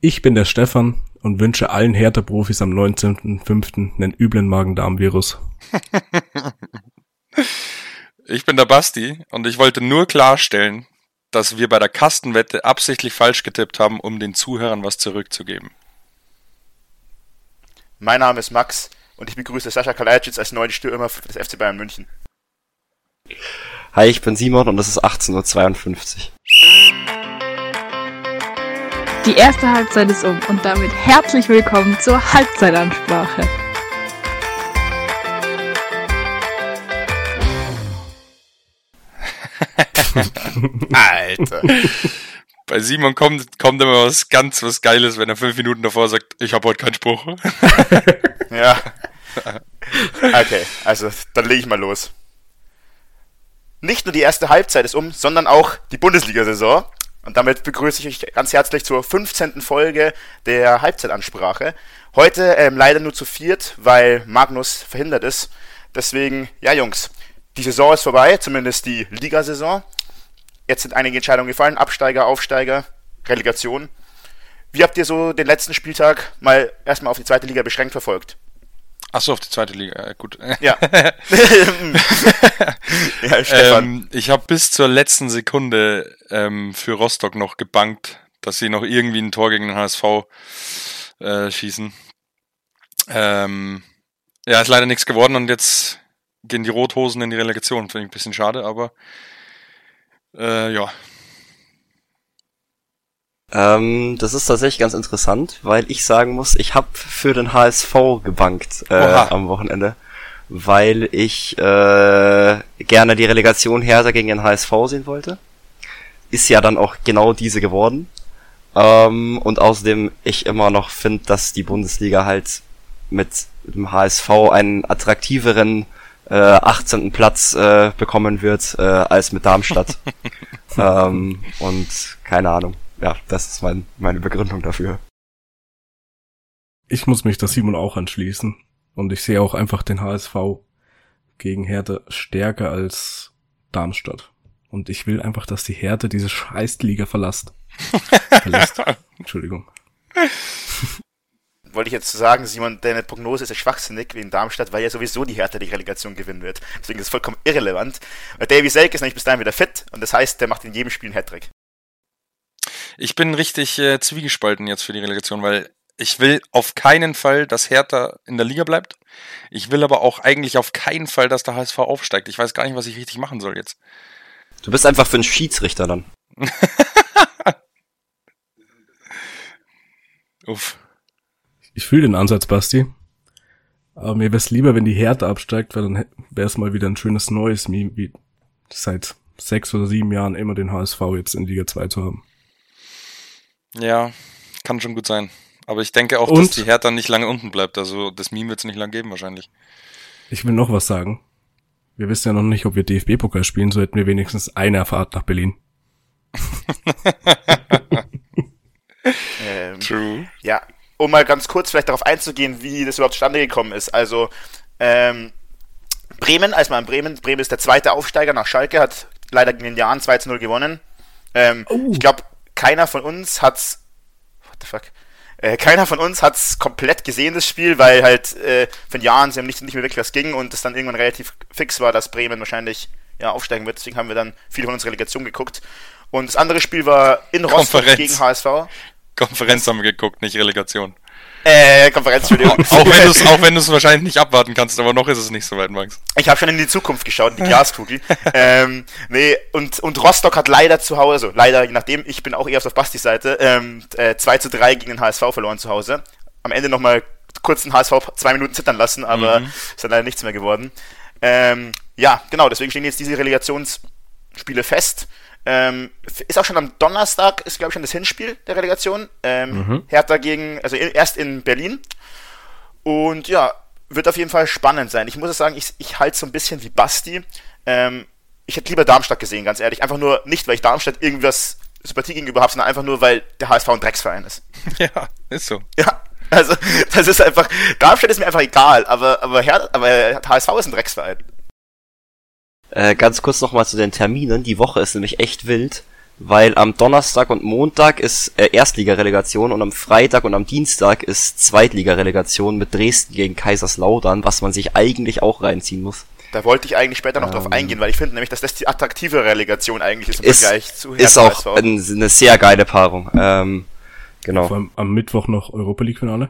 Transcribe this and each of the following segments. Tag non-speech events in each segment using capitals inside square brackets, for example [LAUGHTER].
Ich bin der Stefan und wünsche allen Hertha-Profis am 19.05. einen üblen Magen-Darm-Virus. [LAUGHS] ich bin der Basti und ich wollte nur klarstellen, dass wir bei der Kastenwette absichtlich falsch getippt haben, um den Zuhörern was zurückzugeben. Mein Name ist Max und ich begrüße Sascha Kalajdzic als neuen Stürmer des FC Bayern München. Hi, ich bin Simon und es ist 18.52 Uhr. Die erste Halbzeit ist um und damit herzlich willkommen zur Halbzeitansprache. [LAUGHS] Alter. Bei Simon kommt, kommt immer was ganz was Geiles, wenn er fünf Minuten davor sagt, ich habe heute keinen Spruch. [LAUGHS] ja. Okay, also dann lege ich mal los. Nicht nur die erste Halbzeit ist um, sondern auch die Bundesliga-Saison. Und damit begrüße ich euch ganz herzlich zur 15. Folge der Halbzeitansprache. Heute ähm, leider nur zu viert, weil Magnus verhindert ist. Deswegen, ja Jungs, die Saison ist vorbei, zumindest die Ligasaison. Jetzt sind einige Entscheidungen gefallen, Absteiger, Aufsteiger, Relegation. Wie habt ihr so den letzten Spieltag mal erstmal auf die zweite Liga beschränkt verfolgt? Achso, auf die zweite Liga, äh, gut. Ja. [LAUGHS] ja, Stefan. Ähm, ich habe bis zur letzten Sekunde ähm, für Rostock noch gebankt, dass sie noch irgendwie ein Tor gegen den HSV äh, schießen. Ähm, ja, ist leider nichts geworden und jetzt gehen die Rothosen in die Relegation. Finde ich ein bisschen schade, aber äh, ja. Ähm, das ist tatsächlich ganz interessant, weil ich sagen muss, ich habe für den HSV gebankt äh, am Wochenende, weil ich äh, gerne die Relegation Hertha gegen den HSV sehen wollte. Ist ja dann auch genau diese geworden. Ähm, und außerdem ich immer noch finde, dass die Bundesliga halt mit dem HSV einen attraktiveren äh, 18. Platz äh, bekommen wird äh, als mit Darmstadt. [LAUGHS] ähm, und keine Ahnung. Ja, das ist mein, meine Begründung dafür. Ich muss mich der Simon auch anschließen. Und ich sehe auch einfach den HSV gegen Hertha stärker als Darmstadt. Und ich will einfach, dass die Hertha diese Scheißliga verlässt. [LAUGHS] verlässt. Entschuldigung [LAUGHS] wollte ich jetzt sagen, Simon, deine Prognose ist ja schwachsinnig wegen Darmstadt, weil ja sowieso die Hertha die Relegation gewinnen wird. Deswegen ist es vollkommen irrelevant. Davy Selke ist nämlich bis dahin wieder fit und das heißt, der macht in jedem Spiel einen Hattrick. Ich bin richtig äh, zwiegespalten jetzt für die Relegation, weil ich will auf keinen Fall, dass Hertha in der Liga bleibt. Ich will aber auch eigentlich auf keinen Fall, dass der HSV aufsteigt. Ich weiß gar nicht, was ich richtig machen soll jetzt. Du bist einfach für einen Schiedsrichter dann. [LAUGHS] Uff. Ich fühle den Ansatz, Basti. Aber mir wäre es lieber, wenn die Härte absteigt, weil dann wäre es mal wieder ein schönes neues Meme, wie seit sechs oder sieben Jahren immer den HSV jetzt in Liga 2 zu haben. Ja, kann schon gut sein. Aber ich denke auch, Und, dass die Hertha nicht lange unten bleibt. Also das Meme wird es nicht lange geben wahrscheinlich. Ich will noch was sagen. Wir wissen ja noch nicht, ob wir DFB-Pokal spielen, so hätten wir wenigstens eine Fahrt nach Berlin. ähm, True. Ja, um mal ganz kurz vielleicht darauf einzugehen, wie das überhaupt zustande gekommen ist. Also, ähm, Bremen, als man in Bremen, Bremen ist der zweite Aufsteiger nach Schalke, hat leider gegen den Jahren 2 zu 0 gewonnen. Ähm, oh. Ich glaube, keiner von uns hat's. What the fuck? Äh, keiner von uns hat's komplett gesehen, das Spiel, weil halt äh, von Jahren sie haben nicht, nicht mehr wirklich was ging und es dann irgendwann relativ fix war, dass Bremen wahrscheinlich ja, aufsteigen wird. Deswegen haben wir dann viel von uns Relegation geguckt. Und das andere Spiel war in Rostock gegen HSV. Konferenz haben wir geguckt, nicht Relegation. Äh, Konferenz, Entschuldigung. [LAUGHS] auch wenn du es [LAUGHS] auch wenn du's wahrscheinlich nicht abwarten kannst, aber noch ist es nicht so weit, Max. Ich habe schon in die Zukunft geschaut, in die Glaskugel. ähm, nee, und, und Rostock hat leider zu Hause, also leider, je nachdem, ich bin auch eher auf Bastis Seite, ähm, äh, 2 zu 3 gegen den HSV verloren zu Hause. Am Ende nochmal kurz den HSV zwei Minuten zittern lassen, aber mhm. ist dann leider nichts mehr geworden. Ähm, ja, genau, deswegen stehen jetzt diese Relegationsspiele fest. Ähm, ist auch schon am Donnerstag, ist glaube ich schon das Hinspiel der Relegation. Ähm, mhm. Hertha gegen, also erst in Berlin. Und ja, wird auf jeden Fall spannend sein. Ich muss sagen, ich, ich halte so ein bisschen wie Basti. Ähm, ich hätte lieber Darmstadt gesehen, ganz ehrlich. Einfach nur nicht, weil ich Darmstadt irgendwas Sympathie gegenüber habe, sondern einfach nur, weil der HSV ein Drecksverein ist. [LAUGHS] Ja, ist so. Ja, also das ist einfach, Darmstadt ist mir einfach egal, aber, aber, Her aber HSV ist ein Drecksverein. Äh, ganz kurz nochmal zu den Terminen. Die Woche ist nämlich echt wild, weil am Donnerstag und Montag ist äh, Erstligarelegation und am Freitag und am Dienstag ist Zweitligarelegation mit Dresden gegen Kaiserslautern, was man sich eigentlich auch reinziehen muss. Da wollte ich eigentlich später noch ähm, drauf eingehen, weil ich finde nämlich, dass das die attraktive Relegation eigentlich ist im ist, Vergleich zu Hertha Ist auch ein, eine sehr geile Paarung. Ähm, genau. Vor allem am Mittwoch noch Europa League Finale.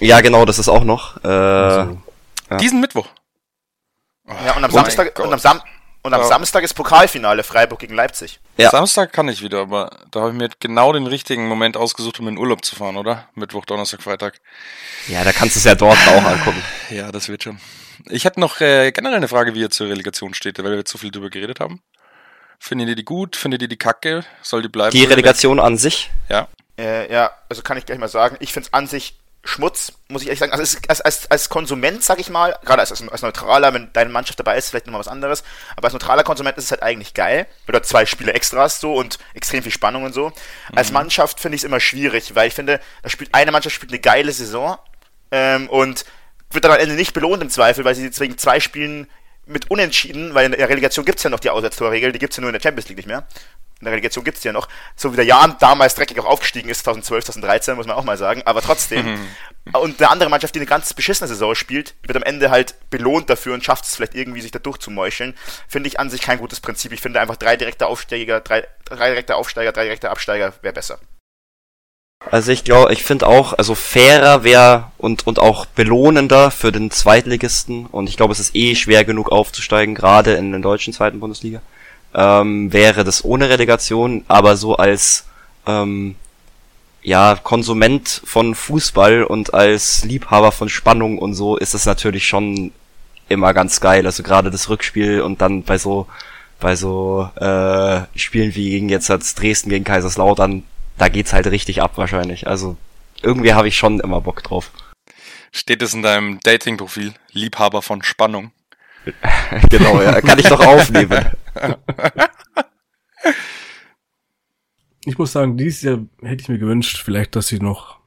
Ja, genau, das ist auch noch. Äh, also. ja. Diesen Mittwoch. Oh, ja, und am Samstag, und am, Sam und am ja. Samstag ist Pokalfinale Freiburg gegen Leipzig. Ja. Samstag kann ich wieder, aber da habe ich mir genau den richtigen Moment ausgesucht, um in Urlaub zu fahren, oder? Mittwoch, Donnerstag, Freitag. Ja, da kannst du es ja dort auch angucken. [LAUGHS] Ja, das wird schon. Ich hätte noch äh, generell eine Frage, wie ihr zur Relegation steht, weil wir jetzt so viel drüber geredet haben. Findet ihr die gut? Findet ihr die kacke? Soll die bleiben? Die Relegation an sich? Ja. Äh, ja, also kann ich gleich mal sagen, ich finde es an sich Schmutz, muss ich ehrlich sagen. Also als, als, als Konsument, sag ich mal, gerade als, als Neutraler, wenn deine Mannschaft dabei ist, vielleicht nochmal was anderes, aber als neutraler Konsument ist es halt eigentlich geil, du zwei Spiele extra hast so und extrem viel Spannung und so. Mhm. Als Mannschaft finde ich es immer schwierig, weil ich finde, da spielt eine Mannschaft spielt eine geile Saison ähm, und wird dann am Ende nicht belohnt im Zweifel, weil sie deswegen zwei Spielen mit Unentschieden, weil in der Relegation gibt's ja noch die Auswärtstorregel, die gibt's ja nur in der Champions League nicht mehr. In der Relegation gibt's die ja noch. So wie der Jan damals dreckig auch aufgestiegen ist, 2012, 2013, muss man auch mal sagen. Aber trotzdem. Mhm. Und eine andere Mannschaft, die eine ganz beschissene Saison spielt, wird am Ende halt belohnt dafür und schafft es vielleicht irgendwie, sich da durchzumeucheln. Finde ich an sich kein gutes Prinzip. Ich finde einfach drei direkte Aufsteiger, drei, drei direkte Aufsteiger, drei direkte Absteiger wäre besser. Also ich glaube, ich finde auch, also fairer wäre und, und auch belohnender für den Zweitligisten und ich glaube, es ist eh schwer genug aufzusteigen, gerade in der deutschen zweiten Bundesliga, ähm, wäre das ohne Relegation, aber so als ähm, ja, Konsument von Fußball und als Liebhaber von Spannung und so ist es natürlich schon immer ganz geil. Also gerade das Rückspiel und dann bei so bei so äh, Spielen wie gegen jetzt als Dresden gegen Kaiserslautern da geht's halt richtig ab wahrscheinlich. Also irgendwie habe ich schon immer Bock drauf. Steht es in deinem Dating-Profil? Liebhaber von Spannung. [LAUGHS] genau, ja, kann ich doch aufnehmen. [LAUGHS] Ich muss sagen, dieses Jahr hätte ich mir gewünscht, vielleicht, dass sie noch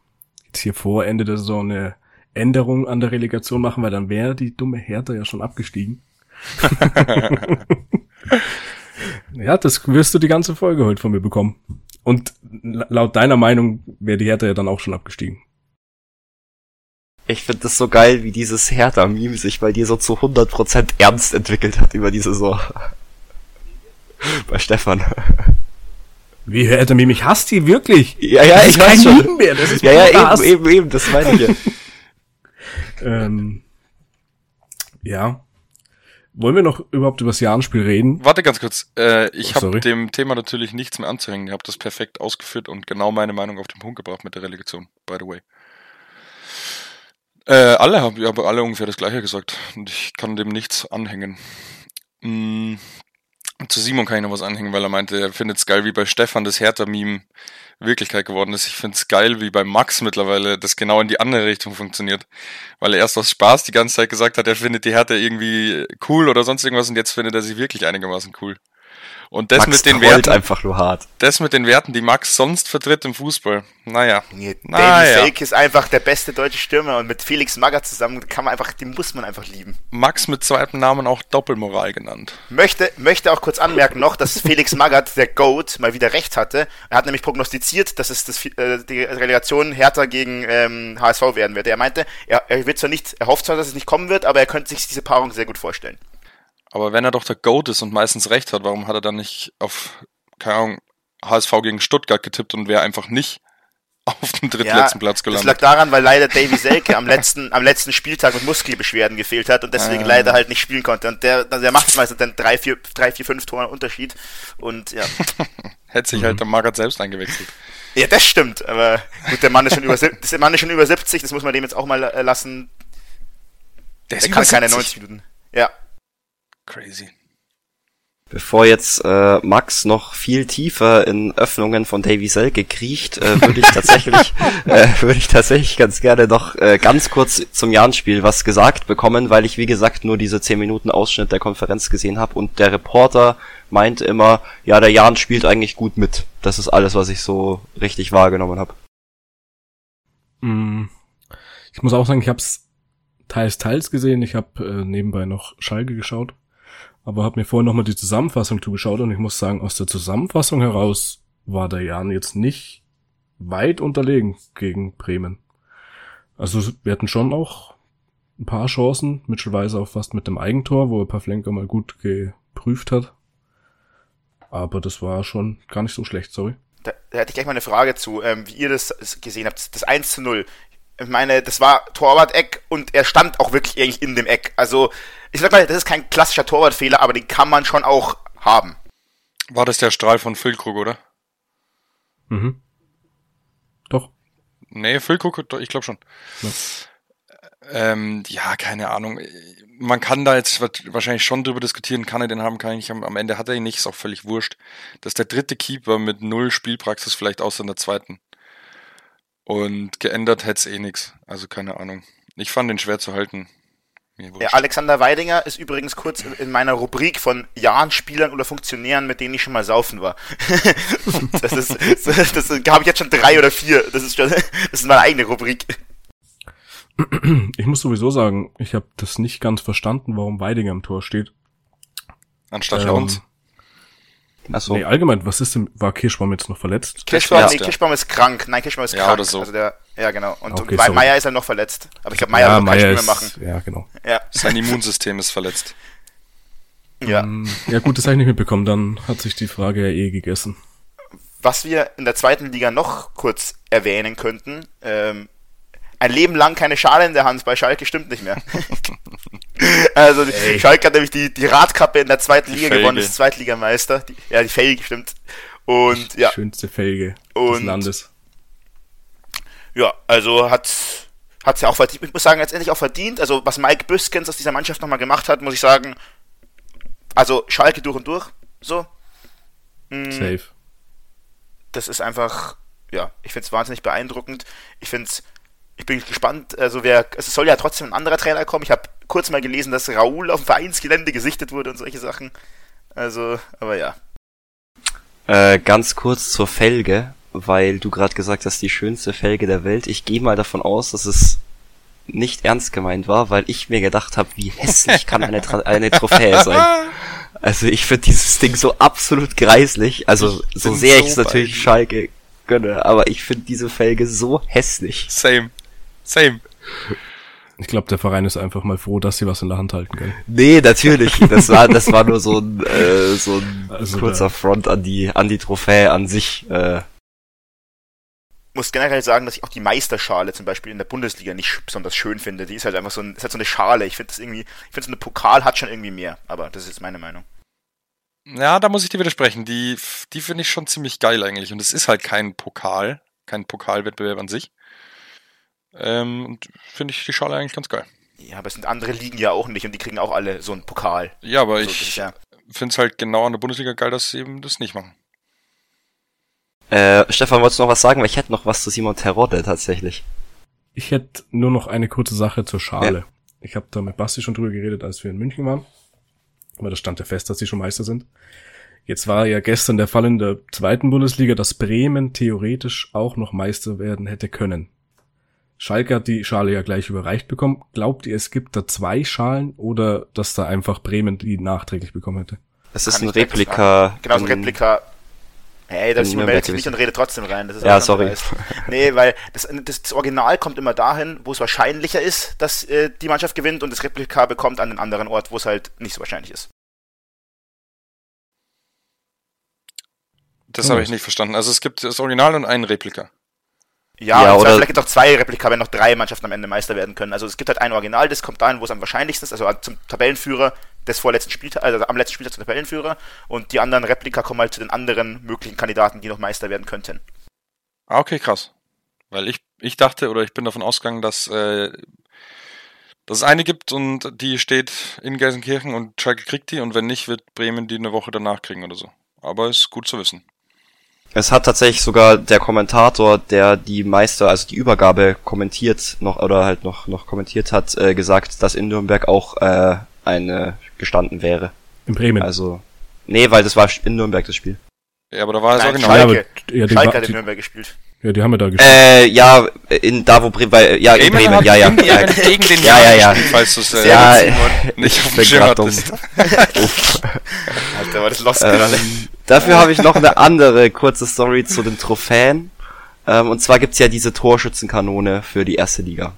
jetzt hier vor Ende der Saison eine Änderung an der Relegation machen, weil dann wäre die dumme Hertha ja schon abgestiegen. [LAUGHS] ja, das wirst du die ganze Folge heute von mir bekommen. Und laut deiner Meinung wäre die Hertha ja dann auch schon abgestiegen. Ich finde das so geil, wie dieses Hertha-Meme sich bei dir so zu 100% ernst entwickelt hat über die Saison. [LAUGHS] bei Stefan. Wie Hertha-Meme? Ich hasse die wirklich. Ja, ja, ich weiß schon. Meme mehr. Das ist ja, ja, eben, eben, eben, das meine ich ja. [LAUGHS] ähm, ja. Wollen wir noch überhaupt über das Jahrenspiel reden? Warte ganz kurz. Äh, ich oh, habe dem Thema natürlich nichts mehr anzuhängen. Ihr habt das perfekt ausgeführt und genau meine Meinung auf den Punkt gebracht mit der Relegation, by the way. Äh, alle haben, ja, alle ungefähr das gleiche gesagt. Und ich kann dem nichts anhängen. Mm, zu Simon kann ich noch was anhängen, weil er meinte, er findet es geil, wie bei Stefan das Hertha-Meme Wirklichkeit geworden ist. Ich finde es geil, wie bei Max mittlerweile das genau in die andere Richtung funktioniert. Weil er erst aus Spaß die ganze Zeit gesagt hat, er findet die Hertha irgendwie cool oder sonst irgendwas und jetzt findet er sie wirklich einigermaßen cool. Und das Max mit den Werten. einfach nur hart. Das mit den Werten, die Max sonst vertritt im Fußball. Naja. Nee, naja. Davy Fake ist einfach der beste deutsche Stürmer und mit Felix Magath zusammen kann man einfach, den muss man einfach lieben. Max mit zweitem Namen auch Doppelmoral genannt. Möchte, möchte auch kurz anmerken noch, dass Felix Magath, der Goat, mal wieder recht hatte. Er hat nämlich prognostiziert, dass es das, äh, die Relegation härter gegen ähm, HSV werden wird. Er meinte, er, er wird zwar nicht, er hofft zwar, dass es nicht kommen wird, aber er könnte sich diese Paarung sehr gut vorstellen. Aber wenn er doch der Goat ist und meistens recht hat, warum hat er dann nicht auf, keine Ahnung, HSV gegen Stuttgart getippt und wäre einfach nicht [LAUGHS] auf dem drittletzten ja, Platz gelandet. Das lag daran, weil leider Davy Selke am letzten, am letzten Spieltag mit Muskelbeschwerden gefehlt hat und deswegen ah. leider halt nicht spielen konnte. Und der, der macht meistens dann drei, vier, drei, vier, fünf Tore Unterschied. Und ja. [LAUGHS] Hätte sich mhm. halt der Magath selbst eingewechselt. Ja, das stimmt. Aber gut, der Mann ist schon über, der Mann ist schon über 70, das muss man dem jetzt auch mal äh, lassen. Der, der kann keine 90 Minuten. Ja. Crazy. Bevor jetzt äh, Max noch viel tiefer in Öffnungen von Davy Selke kriecht, äh, würde ich tatsächlich [LAUGHS] äh, würde ich tatsächlich ganz gerne noch äh, ganz kurz zum Jahrenspiel was gesagt bekommen, weil ich wie gesagt nur diese 10 Minuten Ausschnitt der Konferenz gesehen habe und der Reporter meinte immer, ja, der Jan spielt eigentlich gut mit. Das ist alles, was ich so richtig wahrgenommen habe. Mm. Ich muss auch sagen, ich habe es teils teils gesehen. Ich habe äh, nebenbei noch Schalke geschaut aber habe mir vorhin nochmal die Zusammenfassung zugeschaut und ich muss sagen, aus der Zusammenfassung heraus war der Jan jetzt nicht weit unterlegen gegen Bremen. Also wir hatten schon auch ein paar Chancen, mittelweise auch fast mit dem Eigentor, wo Pavlenka mal gut geprüft hat. Aber das war schon gar nicht so schlecht, sorry. Da, da hätte ich gleich mal eine Frage zu, ähm, wie ihr das gesehen habt. Das 1 zu 0. Ich meine, das war Torwart-Eck und er stand auch wirklich eigentlich in dem Eck. Also, ich sag mal, das ist kein klassischer Torwartfehler, aber den kann man schon auch haben. War das der Strahl von Füllkrug, oder? Mhm. Doch. Nee, Füllkrug, ich glaube schon. Ja. Ähm, ja, keine Ahnung. Man kann da jetzt wahrscheinlich schon drüber diskutieren, kann er den haben, kann er nicht haben. Am Ende hat er ihn nicht, ist auch völlig wurscht. Das ist der dritte Keeper mit null Spielpraxis, vielleicht außer in der zweiten. Und geändert hätte es eh nix. Also keine Ahnung. Ich fand den schwer zu halten. Ja, Alexander Weidinger ist übrigens kurz in meiner Rubrik von Jahren Spielern oder Funktionären, mit denen ich schon mal saufen war. [LAUGHS] das ist, das, das habe ich jetzt schon drei oder vier. Das ist schon, das ist meine eigene Rubrik. Ich muss sowieso sagen, ich habe das nicht ganz verstanden, warum Weidinger im Tor steht. Anstatt ähm, uns. Achso. Nee, allgemein, was ist denn, war Kirschbaum jetzt noch verletzt? Kirschbaum, ja. nee, Kirschbaum ist krank. Nein, Kirschbaum ist ja, krank. Oder so. Also der, ja, genau. Und, okay, und Meier ist ja noch verletzt. Aber ich glaube, Meier ja, wird keine mehr machen. Ja, genau. Ja. Sein Immunsystem ist verletzt. Ja. Ähm, ja, gut, das habe ich nicht mitbekommen. Dann hat sich die Frage ja eh gegessen. Was wir in der zweiten Liga noch kurz erwähnen könnten, ähm, ein Leben lang keine Schale in der Hand bei Schalke stimmt nicht mehr. [LAUGHS] also Ey. Schalke hat nämlich die, die Radkappe in der zweiten Liga Felge. gewonnen, ist Zweitligameister. Die, ja, die Felge stimmt. Und die ja. Schönste Felge und, des Landes. Ja, also hat hat's ja auch verdient. Ich muss sagen, letztendlich auch verdient. Also was Mike Büskens aus dieser Mannschaft nochmal gemacht hat, muss ich sagen, also Schalke durch und durch. So. Mhm. Safe. Das ist einfach, ja, ich finde es wahnsinnig beeindruckend. Ich finde es ich bin gespannt. Also wer, es soll ja trotzdem ein anderer Trainer kommen. Ich habe kurz mal gelesen, dass Raoul auf dem Vereinsgelände gesichtet wurde und solche Sachen. Also, aber ja. Äh, ganz kurz zur Felge, weil du gerade gesagt hast, die schönste Felge der Welt. Ich gehe mal davon aus, dass es nicht ernst gemeint war, weil ich mir gedacht habe, wie hässlich kann eine, Tra [LAUGHS] eine Trophäe sein. Also ich finde dieses Ding so absolut greislich. Also so sehr so ich es natürlich Schalke gönne, aber ich finde diese Felge so hässlich. Same. Same. Ich glaube, der Verein ist einfach mal froh, dass sie was in der Hand halten können. Nee, natürlich. [LAUGHS] Das war, das war nur so ein, äh, so ein also kurzer Front an die, an die Trophäe an sich. Äh. muss generell sagen, dass ich auch die Meisterschale zum Beispiel in der Bundesliga nicht besonders schön finde. Die ist halt einfach so, ein, ist halt so eine Schale. Ich finde das irgendwie, ich finde so eine Pokal hat schon irgendwie mehr. Aber das ist jetzt meine Meinung. Ja, da muss ich dir widersprechen. Die, die finde ich schon ziemlich geil eigentlich. Und es ist halt kein Pokal, kein Pokalwettbewerb an sich. Ähm, und finde ich die Schale eigentlich ganz geil. Ja, aber es sind andere Ligen ja auch nicht und die kriegen auch alle so einen Pokal. Ja, aber also, ich ja finde es halt genau an der Bundesliga geil, dass sie eben das nicht machen. Äh, Stefan, wolltest du noch was sagen? Weil ich hätte noch was zu Simon Terodde tatsächlich. Ich hätte nur noch eine kurze Sache zur Schale. Ja. Ich habe da mit Basti schon drüber geredet, als wir in München waren. Aber das stand ja fest, dass sie schon Meister sind. Jetzt war ja gestern der Fall in der zweiten Bundesliga, dass Bremen theoretisch auch noch Meister werden hätte können. Schalke hat die Schale ja gleich überreicht bekommen. Glaubt ihr, es gibt da zwei Schalen oder dass da einfach Bremen die nachträglich bekommen hätte? Es ist ein Replika. Genau, ein Replika. Hey, das meldet sich nicht und redet trotzdem rein. Das ist ja, sorry. Nee, weil das, das, das, Original kommt immer dahin, wo es wahrscheinlicher ist, dass äh, die Mannschaft gewinnt und das Replika bekommt an den anderen Ort, wo es halt nicht so wahrscheinlich ist. Das habe ich nicht verstanden. Also es gibt das Original und ein Replika. Ja, ja oder vielleicht gibt es auch zwei Replika, wenn noch drei Mannschaften am Ende Meister werden können. Also es gibt halt ein Original, das kommt dahin, wo es am wahrscheinlichsten ist, also zum Tabellenführer des vorletzten Spieltags, also am letzten Spieltag zum Tabellenführer und die anderen Replika kommen halt zu den anderen möglichen Kandidaten, die noch Meister werden könnten. Ah, okay, krass. Weil ich, ich dachte oder ich bin davon ausgegangen, dass, äh, dass es eine gibt und die steht in Gelsenkirchen und Schalke kriegt die und wenn nicht, wird Bremen die eine Woche danach kriegen oder so. Aber ist gut zu wissen. Es hat tatsächlich sogar der Kommentator, der die Meister, also die Übergabe kommentiert noch oder halt noch noch kommentiert hat, äh, gesagt, dass in Nürnberg auch äh, eine gestanden wäre. In Bremen. Also nee, weil das war in Nürnberg das Spiel. Ja, aber da war es auch genau. Schalke, ja, aber, ja, Schalke hat in Nürnberg gespielt. Ja, die haben ja da gespielt. Äh, ja, in da wo Bremen, weil, ja, in Bremen, [LAUGHS] ja, ja. ja, ja. gegen den ja, ja, ja. falls du es äh, ja, [LAUGHS] nicht auf dem Schirm hattest. [LAUGHS] Alter, war das lost ähm, Dafür habe ich noch eine andere kurze Story zu den Trophäen. Ähm, und zwar gibt's ja diese Torschützenkanone für die erste Liga.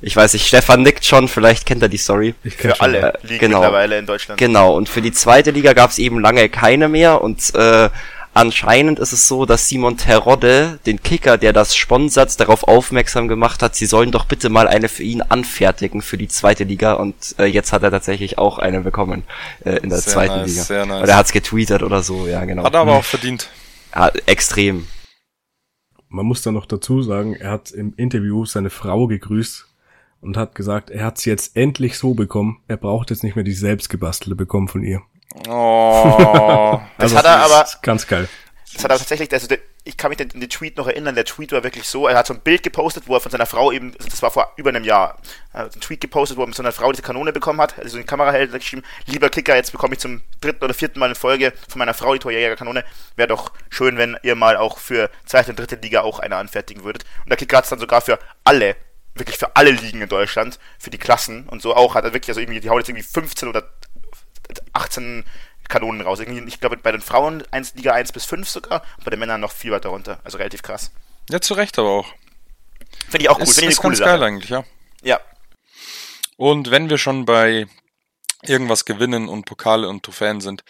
Ich weiß nicht, Stefan nickt schon, vielleicht kennt er die Story. Ich für alle äh, Ligen genau. mittlerweile in Deutschland. Genau, und für die zweite Liga gab's eben lange keine mehr und äh, Anscheinend ist es so, dass Simon Terodde, den Kicker, der das sponsert, darauf aufmerksam gemacht hat, sie sollen doch bitte mal eine für ihn anfertigen für die zweite Liga und äh, jetzt hat er tatsächlich auch eine bekommen äh, in der sehr zweiten nice, Liga. Sehr nice. Oder er hat's getweetet oder so, ja genau. Hat er aber auch verdient. Ja, extrem. Man muss da noch dazu sagen, er hat im Interview seine Frau gegrüßt und hat gesagt, er hat sie jetzt endlich so bekommen, er braucht jetzt nicht mehr die selbstgebastelte bekommen von ihr. Oh. [LAUGHS] das also hat er aber. Ganz geil. Das hat er tatsächlich, also ich kann mich an den Tweet noch erinnern, der Tweet war wirklich so, er hat so ein Bild gepostet, wo er von seiner Frau eben, also das war vor über einem Jahr, hat einen Tweet gepostet, wo er mit seiner Frau diese Kanone bekommen hat, also die Kamera hält, geschrieben, lieber Kicker, jetzt bekomme ich zum dritten oder vierten Mal in Folge von meiner Frau die Torjägerkanone, wäre doch schön, wenn ihr mal auch für zweite und dritte Liga auch eine anfertigen würdet. Und der Kicker hat es dann sogar für alle, wirklich für alle Ligen in Deutschland, für die Klassen und so auch, hat er wirklich, also irgendwie, die haut jetzt irgendwie 15 oder 18 Kanonen raus. Ich glaube, bei den Frauen 1, Liga 1 bis 5 sogar und bei den Männern noch viel weiter runter. Also relativ krass. Ja, zu Recht aber auch. Finde ich auch cool. Ist, Finde ich ist ganz Sache. geil eigentlich, ja. Ja. Und wenn wir schon bei irgendwas gewinnen und Pokale und Trophäen sind,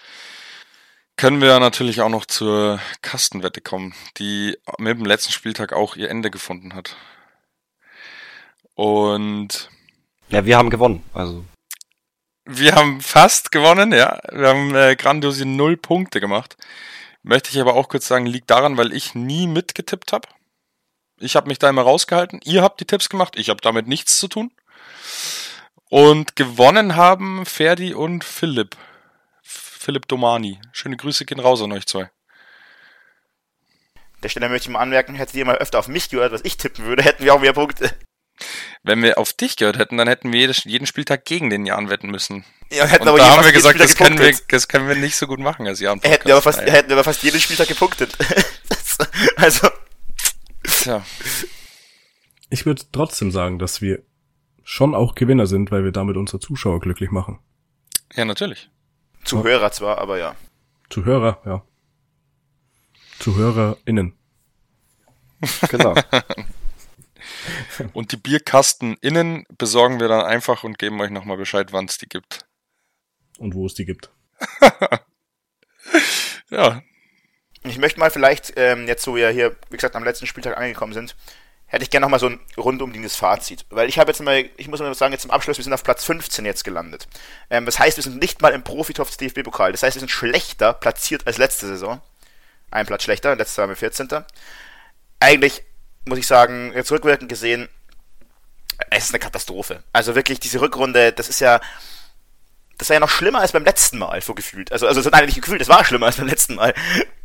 können wir natürlich auch noch zur Kastenwette kommen, die mit dem letzten Spieltag auch ihr Ende gefunden hat. Und ja, wir haben gewonnen, also wir haben fast gewonnen, ja. Wir haben äh, grandiose null Punkte gemacht. Möchte ich aber auch kurz sagen, liegt daran, weil ich nie mitgetippt habe. Ich habe mich da immer rausgehalten. Ihr habt die Tipps gemacht. Ich habe damit nichts zu tun. Und gewonnen haben Ferdi und Philipp. Philipp Domani. Schöne Grüße gehen raus an euch zwei. Der Stelle möchte ich mal anmerken, hättet ihr mal öfter auf mich gehört, was ich tippen würde, hätten wir auch mehr Punkte. Wenn wir auf dich gehört hätten, dann hätten wir jeden Spieltag gegen den Jan wetten müssen. Ja, hätten und aber da haben wir gesagt, das können wir, das können wir nicht so gut machen als Jan. Hätten wir, aber fast, hätten wir aber fast jeden Spieltag gepunktet. [LAUGHS] also. Tja. Ich würde trotzdem sagen, dass wir schon auch Gewinner sind, weil wir damit unsere Zuschauer glücklich machen. Ja, natürlich. Zuhörer zwar, aber ja. Zuhörer, ja. ZuhörerInnen. Genau. [LAUGHS] [LAUGHS] Und die Bierkasten innen besorgen wir dann einfach und geben euch nochmal Bescheid, wann es die gibt. Und wo es die gibt. [LAUGHS] ja. Ich möchte mal vielleicht, ähm, jetzt wo wir hier, wie gesagt, am letzten Spieltag angekommen sind, hätte ich gerne nochmal so ein rundumliegendes Fazit. Weil ich habe jetzt mal, ich muss mal sagen, jetzt zum Abschluss, wir sind auf Platz 15 jetzt gelandet. Ähm, das heißt, wir sind nicht mal im Profitopf des DFB-Pokal. Das heißt, wir sind schlechter platziert als letzte Saison. Ein Platz schlechter, letztes Jahr mit 14. Eigentlich muss ich sagen, jetzt rückwirkend gesehen, es ist eine Katastrophe. Also wirklich, diese Rückrunde, das ist ja, das war ja noch schlimmer als beim letzten Mal, so gefühlt. Also, also nein, nicht gefühlt, es war schlimmer als beim letzten Mal.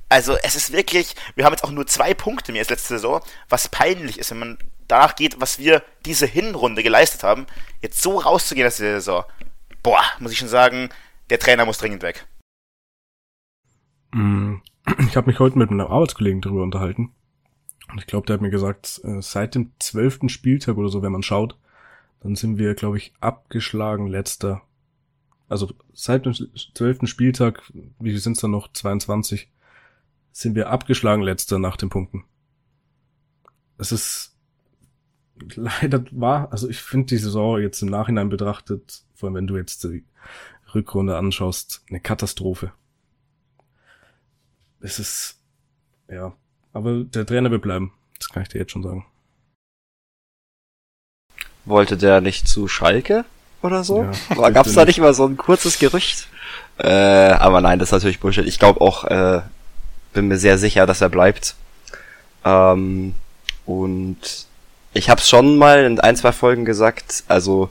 Also, es ist wirklich, wir haben jetzt auch nur zwei Punkte mehr als letzte Saison, was peinlich ist, wenn man danach geht, was wir diese Hinrunde geleistet haben, jetzt so rauszugehen aus der Saison. Boah, muss ich schon sagen, der Trainer muss dringend weg. Mm, [CLEARS THROAT] ich habe mich heute mit einem Arbeitskollegen darüber unterhalten. Und ich glaube, der hat mir gesagt, äh, seit dem zwölften Spieltag oder so, wenn man schaut, dann sind wir, glaube ich, abgeschlagen letzter. Also seit dem zwölften Spieltag, wie viel sind es dann noch? 22, sind wir abgeschlagen letzter nach den Punkten. Es ist leider wahr, also ich finde die Saison jetzt im Nachhinein betrachtet, vor allem wenn du jetzt die Rückrunde anschaust, eine Katastrophe. Es ist, ja, aber der Trainer wird bleiben. Das kann ich dir jetzt schon sagen. Wollte der nicht zu Schalke oder so? Ja, [LAUGHS] Gab es da nicht mal so ein kurzes Gerücht? Äh, aber nein, das ist natürlich Bullshit. Ich glaube auch, äh, bin mir sehr sicher, dass er bleibt. Ähm, und ich habe es schon mal in ein, zwei Folgen gesagt, also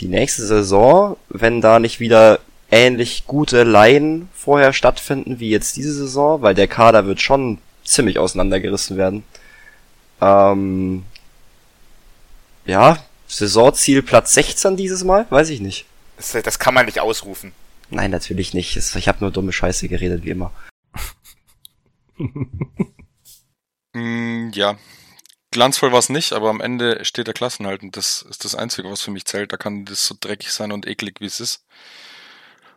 die nächste Saison, wenn da nicht wieder ähnlich gute Laien vorher stattfinden wie jetzt diese Saison, weil der Kader wird schon ziemlich auseinandergerissen werden. Ähm, ja, Saisonziel Platz 16 dieses Mal? Weiß ich nicht. Das, das kann man nicht ausrufen. Nein, natürlich nicht. Ich habe nur dumme Scheiße geredet, wie immer. [LAUGHS] Mm, ja, glanzvoll war es nicht, aber am Ende steht der Klassenhalt und das ist das Einzige, was für mich zählt. Da kann das so dreckig sein und eklig, wie es ist.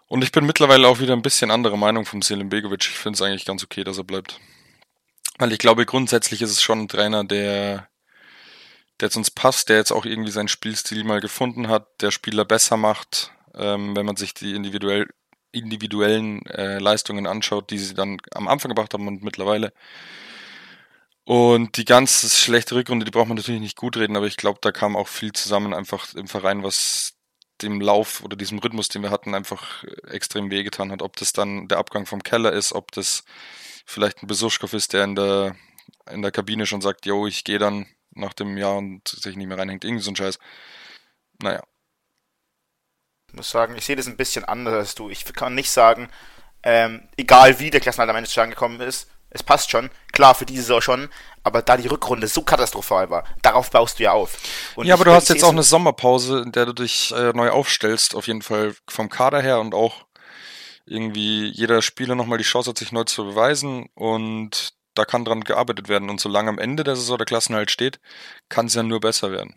Und ich bin mittlerweile auch wieder ein bisschen anderer Meinung vom Selim Begovic. Ich finde es eigentlich ganz okay, dass er bleibt. Weil ich glaube, grundsätzlich ist es schon ein Trainer, der, der jetzt uns passt, der jetzt auch irgendwie seinen Spielstil mal gefunden hat, der Spieler besser macht, ähm, wenn man sich die individuell, individuellen äh, Leistungen anschaut, die sie dann am Anfang gebracht haben und mittlerweile. Und die ganze schlechte Rückrunde, die braucht man natürlich nicht gut reden, aber ich glaube, da kam auch viel zusammen einfach im Verein, was dem Lauf oder diesem Rhythmus, den wir hatten, einfach extrem wehgetan hat. Ob das dann der Abgang vom Keller ist, ob das vielleicht ein Besuschkow ist, der in der, in der Kabine schon sagt, yo, ich gehe dann nach dem Jahr und sich nicht mehr reinhängt. Irgendwie so ein Scheiß. Naja. Ich muss sagen, ich sehe das ein bisschen anders als du. Ich kann nicht sagen, ähm, egal wie der Klassenhalt am Ende zustande gekommen ist, es passt schon, klar, für diese Saison schon, aber da die Rückrunde so katastrophal war, darauf baust du ja auf. Und ja, aber du hast jetzt auch eine Sommerpause, in der du dich äh, neu aufstellst, auf jeden Fall vom Kader her und auch irgendwie jeder Spieler nochmal die Chance hat, sich neu zu beweisen und da kann dran gearbeitet werden. Und solange am Ende der Saison der Klassenhalt steht, kann es ja nur besser werden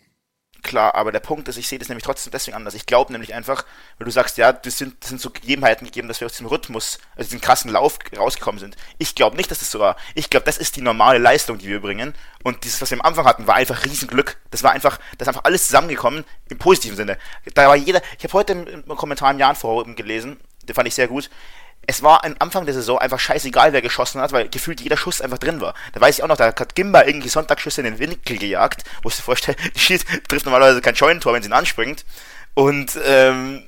klar, aber der Punkt ist, ich sehe das nämlich trotzdem deswegen anders. Ich glaube nämlich einfach, weil du sagst, ja, das sind, das sind so Gegebenheiten gegeben, dass wir aus diesem Rhythmus, also diesem krassen Lauf rausgekommen sind. Ich glaube nicht, dass das so war. Ich glaube, das ist die normale Leistung, die wir bringen. Und dieses, was wir am Anfang hatten, war einfach Riesenglück. Das war einfach, das ist einfach alles zusammengekommen im positiven Sinne. Da war jeder, ich habe heute im, im Kommentar im Jahren gelesen, den fand ich sehr gut es war am Anfang der Saison einfach scheißegal, wer geschossen hat, weil gefühlt jeder Schuss einfach drin war. Da weiß ich auch noch, da hat Gimba irgendwie Sonntagsschüsse in den Winkel gejagt, wo ich dir vorstellen, [LAUGHS] die trifft normalerweise kein Scheunentor, wenn sie ihn anspringt. Und ähm,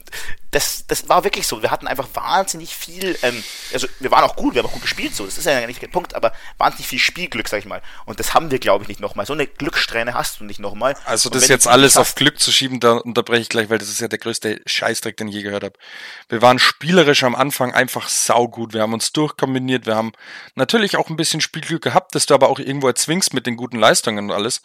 das, das war wirklich so. Wir hatten einfach wahnsinnig viel, ähm, also wir waren auch gut, wir haben auch gut gespielt, so, das ist ja nicht der Punkt, aber wahnsinnig viel Spielglück, sag ich mal. Und das haben wir, glaube ich, nicht nochmal. So eine Glückssträhne hast du nicht nochmal. Also das jetzt alles auf Glück zu schieben, da unterbreche ich gleich, weil das ist ja der größte Scheißdreck, den ich je gehört habe. Wir waren spielerisch am Anfang einfach saugut. Wir haben uns durchkombiniert, wir haben natürlich auch ein bisschen Spielglück gehabt, das du aber auch irgendwo erzwingst mit den guten Leistungen und alles.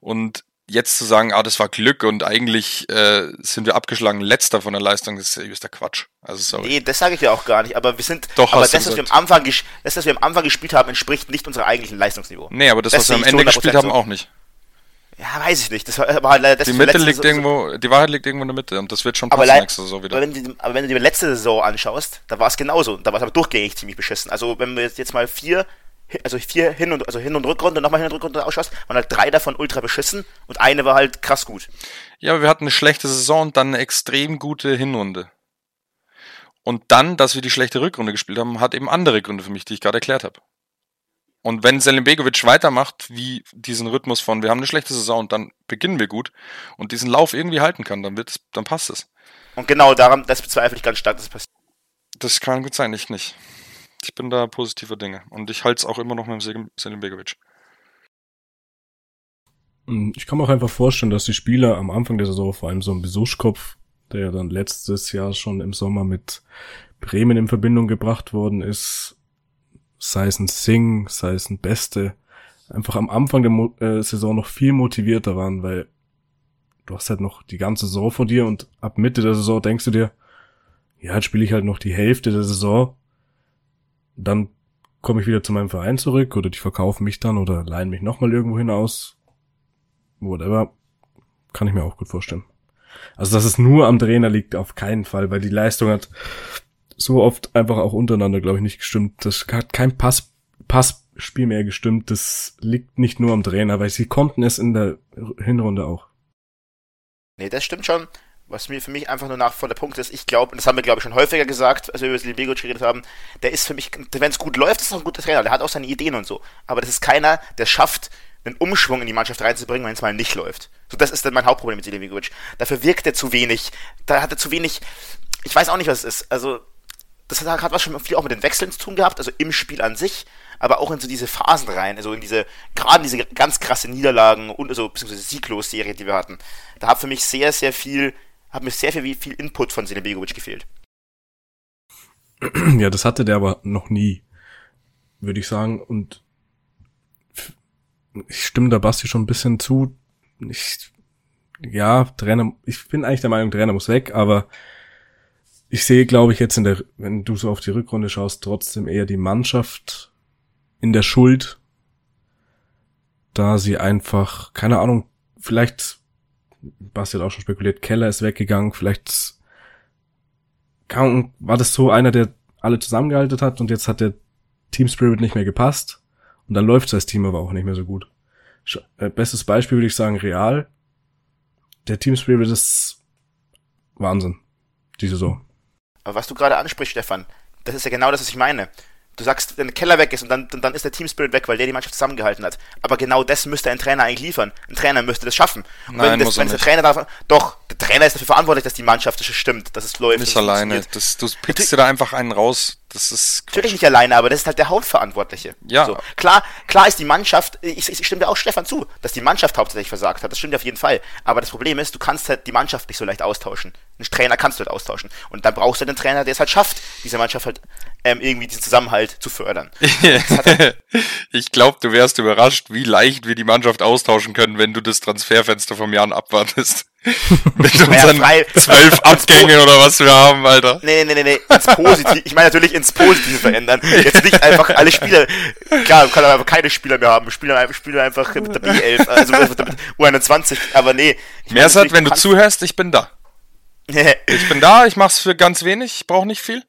Und jetzt zu sagen, ah, das war Glück und eigentlich äh, sind wir abgeschlagen letzter von der Leistung, das ist der Quatsch. Also sorry. Nee, das sage ich ja auch gar nicht, aber wir sind Doch, aber das, was wir am Anfang das, was wir am Anfang gespielt haben, entspricht nicht unserem eigentlichen Leistungsniveau. Nee, aber das, das was wir am Ende gespielt haben, auch nicht. Ja, weiß ich nicht. Das war, war leider das die Mitte liegt Saison, irgendwo, die Wahrheit liegt irgendwo in der Mitte und das wird schon passen nächste Saison wieder. Aber wenn, die, aber wenn du die letzte Saison anschaust, da war es genauso. Da war es aber durchgängig ziemlich beschissen. Also wenn wir jetzt mal vier also vier Hin- und, also Hin- und Rückrunde, nochmal Hin- und Rückrunde ausschaust, waren halt drei davon ultra beschissen und eine war halt krass gut. Ja, aber wir hatten eine schlechte Saison und dann eine extrem gute Hinrunde. Und dann, dass wir die schlechte Rückrunde gespielt haben, hat eben andere Gründe für mich, die ich gerade erklärt habe. Und wenn Selim Begovic weitermacht, wie diesen Rhythmus von, wir haben eine schlechte Saison und dann beginnen wir gut und diesen Lauf irgendwie halten kann, dann wird dann passt es. Und genau daran, das bezweifle ich ganz stark, dass es passiert. Das kann gut sein, ich nicht. Ich bin da positiver Dinge. Und ich halte es auch immer noch mit Selim Begovic. Hm, ich kann mir auch einfach vorstellen, dass die Spieler am Anfang der Saison, vor allem so ein Besuchskopf, der ja dann letztes Jahr schon im Sommer mit Bremen in Verbindung gebracht worden ist, sei es ein Sing, sei es ein Beste, einfach am Anfang der Mo äh, Saison noch viel motivierter waren, weil du hast halt noch die ganze Saison vor dir und ab Mitte der Saison denkst du dir, ja, jetzt spiele ich halt noch die Hälfte der Saison dann komme ich wieder zu meinem Verein zurück oder die verkaufen mich dann oder leihen mich nochmal irgendwo hinaus. Whatever. Kann ich mir auch gut vorstellen. Also, dass es nur am Trainer liegt, auf keinen Fall, weil die Leistung hat so oft einfach auch untereinander, glaube ich, nicht gestimmt. Das hat kein Pass, Passspiel mehr gestimmt. Das liegt nicht nur am Trainer, weil sie konnten es in der Hinrunde auch. Nee, das stimmt schon was mir für mich einfach nur nach vor der Punkt ist, ich glaube, und das haben wir, glaube ich, schon häufiger gesagt, als wir über Silvio Begovic geredet haben, der ist für mich, wenn es gut läuft, ist er ein guter Trainer, der hat auch seine Ideen und so. Aber das ist keiner, der schafft, einen Umschwung in die Mannschaft reinzubringen, wenn es mal nicht läuft. So, das ist dann mein Hauptproblem mit Silvio Begovic. Dafür wirkt er zu wenig, da hat er zu wenig, ich weiß auch nicht, was es ist. Also, das hat, hat was schon viel auch mit den Wechseln zu tun gehabt, also im Spiel an sich, aber auch in so diese Phasen rein, also in diese, gerade diese ganz krasse Niederlagen und also, beziehungsweise Sieglos-Serie, die wir hatten. Da hat für mich sehr, sehr viel hat mir sehr viel, viel Input von Begovic gefehlt. [CLEARS THROAT] Ja, das hatte der aber noch nie, würde ich sagen. Und ich stimme da Basti schon ein bisschen zu. Ich, ja, Trainer, ich bin eigentlich der Meinung, Trainer muss weg, aber ich sehe, glaube ich, jetzt in der, wenn du so auf die Rückrunde schaust, trotzdem eher die Mannschaft in der Schuld. da sie einfach, keine Ahnung, vielleicht, Basti hat auch schon spekuliert, Keller ist weggegangen, vielleicht war das so einer, der alle zusammengehalten hat und jetzt hat der Team Spirit nicht mehr gepasst und dann läuft das Team aber auch nicht mehr so gut. Äh, bestes Beispiel würde ich sagen Real. Der Team Spirit ist Wahnsinn, die Saison. Aber was du gerade ansprichst, Stefan, das ist ja genau das, was ich meine. Du sagst, wenn der Keller weg ist und dann, dann ist der Team Spirit weg, weil der die Mannschaft zusammengehalten hat. Aber genau das müsste ein Trainer eigentlich liefern. Ein Trainer müsste das schaffen. Und Nein, wenn, das, wenn der Trainer darf, doch, der Trainer ist dafür verantwortlich, dass die Mannschaft das stimmt, dass es läuft. Nicht alleine. Das, du pickst dir da einfach einen raus. Das ist Quatsch. Natürlich nicht alleine, aber das ist halt der Hauptverantwortliche. Ja. So. Klar, klar ist die Mannschaft, ich, ich stimme dir auch Stefan zu, dass die Mannschaft hauptsächlich versagt hat. Das stimmt auf jeden Fall. Aber das Problem ist, du kannst halt die Mannschaft nicht so leicht austauschen. Einen Trainer kannst du halt austauschen. Und dann brauchst du einen Trainer, der es halt schafft, diese Mannschaft halt ähm, irgendwie diesen Zusammenhalt zu fördern. [LAUGHS] Halt ich glaube, du wärst überrascht, wie leicht wir die Mannschaft austauschen können, wenn du das Transferfenster vom Jahren abwartest. [LAUGHS] Mit unseren ja, zwölf [LAUGHS] Abgänge oder was wir haben, Alter. Nee, nee, nee, nee, ins Positive. Ich meine natürlich ins Positive verändern. Jetzt nicht einfach alle Spieler. Klar, du kannst einfach keine Spieler mehr haben. Spieler, Spieler einfach mit der B11, also mit U21, aber nee. Mersat, wenn du zuhörst, ich bin da. [LAUGHS] ich bin da, ich mach's für ganz wenig, ich brauche nicht viel.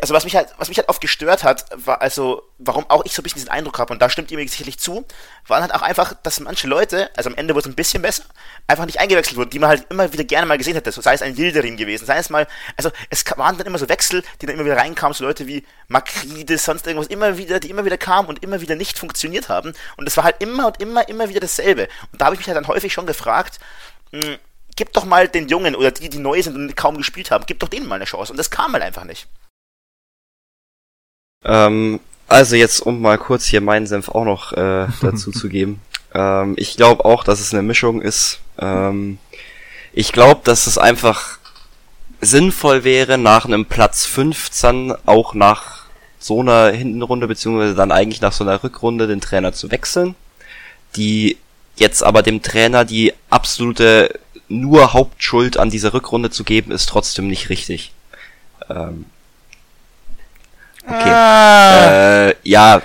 Also was mich halt, was mich halt oft gestört hat, war also, warum auch ich so ein bisschen diesen Eindruck habe, und da stimmt ihr mir sicherlich zu, waren halt auch einfach, dass manche Leute, also am Ende wurde es ein bisschen besser, einfach nicht eingewechselt wurden, die man halt immer wieder gerne mal gesehen hätte. So sei es ein Yildirim gewesen, sei es mal, also es waren dann immer so Wechsel, die dann immer wieder reinkamen, so Leute wie Makrides, sonst irgendwas, immer wieder, die immer wieder kamen und immer wieder nicht funktioniert haben. Und es war halt immer und immer, immer wieder dasselbe. Und da habe ich mich halt dann häufig schon gefragt, mh, hm, gib doch mal den Jungen oder die, die neu sind und kaum gespielt haben, gib doch denen mal eine Chance. Und das kam halt einfach nicht. Ähm, also jetzt, um mal kurz hier meinen Senf auch noch äh, [LAUGHS] dazu zu geben. Ähm, ich glaube auch, dass es eine Mischung ist. Ähm, ich glaube, dass es einfach sinnvoll wäre, nach einem Platz 15 auch nach so einer Hintenrunde, beziehungsweise dann eigentlich nach so einer Rückrunde den Trainer zu wechseln. Die jetzt aber dem Trainer die absolute nur Hauptschuld an dieser Rückrunde zu geben, ist trotzdem nicht richtig. Ähm, Okay. Ah. Äh, ja.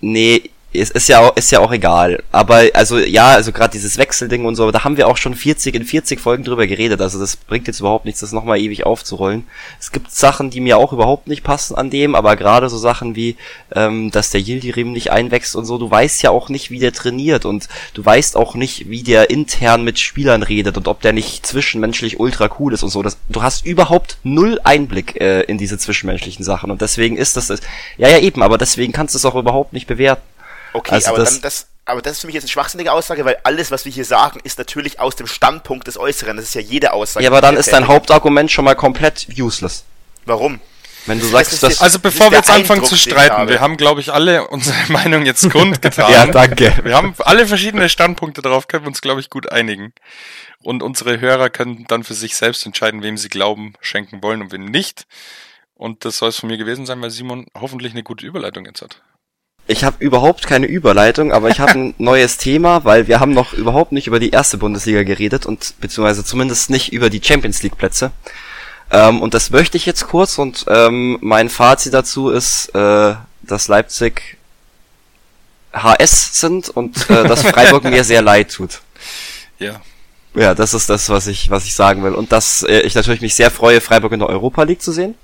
Nee, es ist ja auch, ist ja auch egal. Aber also ja, also gerade dieses Wechselding und so, da haben wir auch schon 40 in 40 Folgen drüber geredet. Also das bringt jetzt überhaupt nichts, das nochmal ewig aufzurollen. Es gibt Sachen, die mir auch überhaupt nicht passen an dem, aber gerade so Sachen wie, ähm, dass der Yildirim nicht einwächst und so, du weißt ja auch nicht, wie der trainiert und du weißt auch nicht, wie der intern mit Spielern redet und ob der nicht zwischenmenschlich ultra cool ist und so. Das, du hast überhaupt null Einblick äh, in diese zwischenmenschlichen Sachen und deswegen ist das, ja ja eben, aber deswegen kannst du es auch überhaupt nicht bewerten. Okay, also aber das, dann das, aber das ist für mich jetzt eine schwachsinnige Aussage, weil alles, was wir hier sagen, ist natürlich aus dem Standpunkt des Äußeren. Das ist ja jede Aussage. Ja, aber dann ist dein Hauptargument schon mal komplett useless. Warum? Wenn du sagst, dass. Also bevor wir jetzt anfangen zu streiten, wir haben, glaube ich, alle unsere [LAUGHS] Meinung jetzt kundgetan. ja, danke. Wir haben alle verschiedene Standpunkte darauf, können wir uns, glaube ich, gut einigen. Und unsere Hörer können dann für sich selbst entscheiden, wem sie Glauben schenken wollen und wem nicht. Und das soll es von mir gewesen sein, weil Simon hoffentlich eine gute Überleitung jetzt hat. Ich habe überhaupt keine Überleitung, aber ich habe [LAUGHS] ein neues Thema, weil wir haben noch überhaupt nicht über die erste Bundesliga geredet und beziehungsweise zumindest nicht über die Champions League Plätze. Ähm, und das möchte ich jetzt kurz und ähm, mein Fazit dazu ist, äh, dass Leipzig HS sind und äh, dass Freiburg mir sehr leid tut. [LAUGHS] Ja. Ja, das ist das, was ich, was ich sagen will. Und dass äh, ich natürlich mich sehr freue, Freiburg in der Europa League zu sehen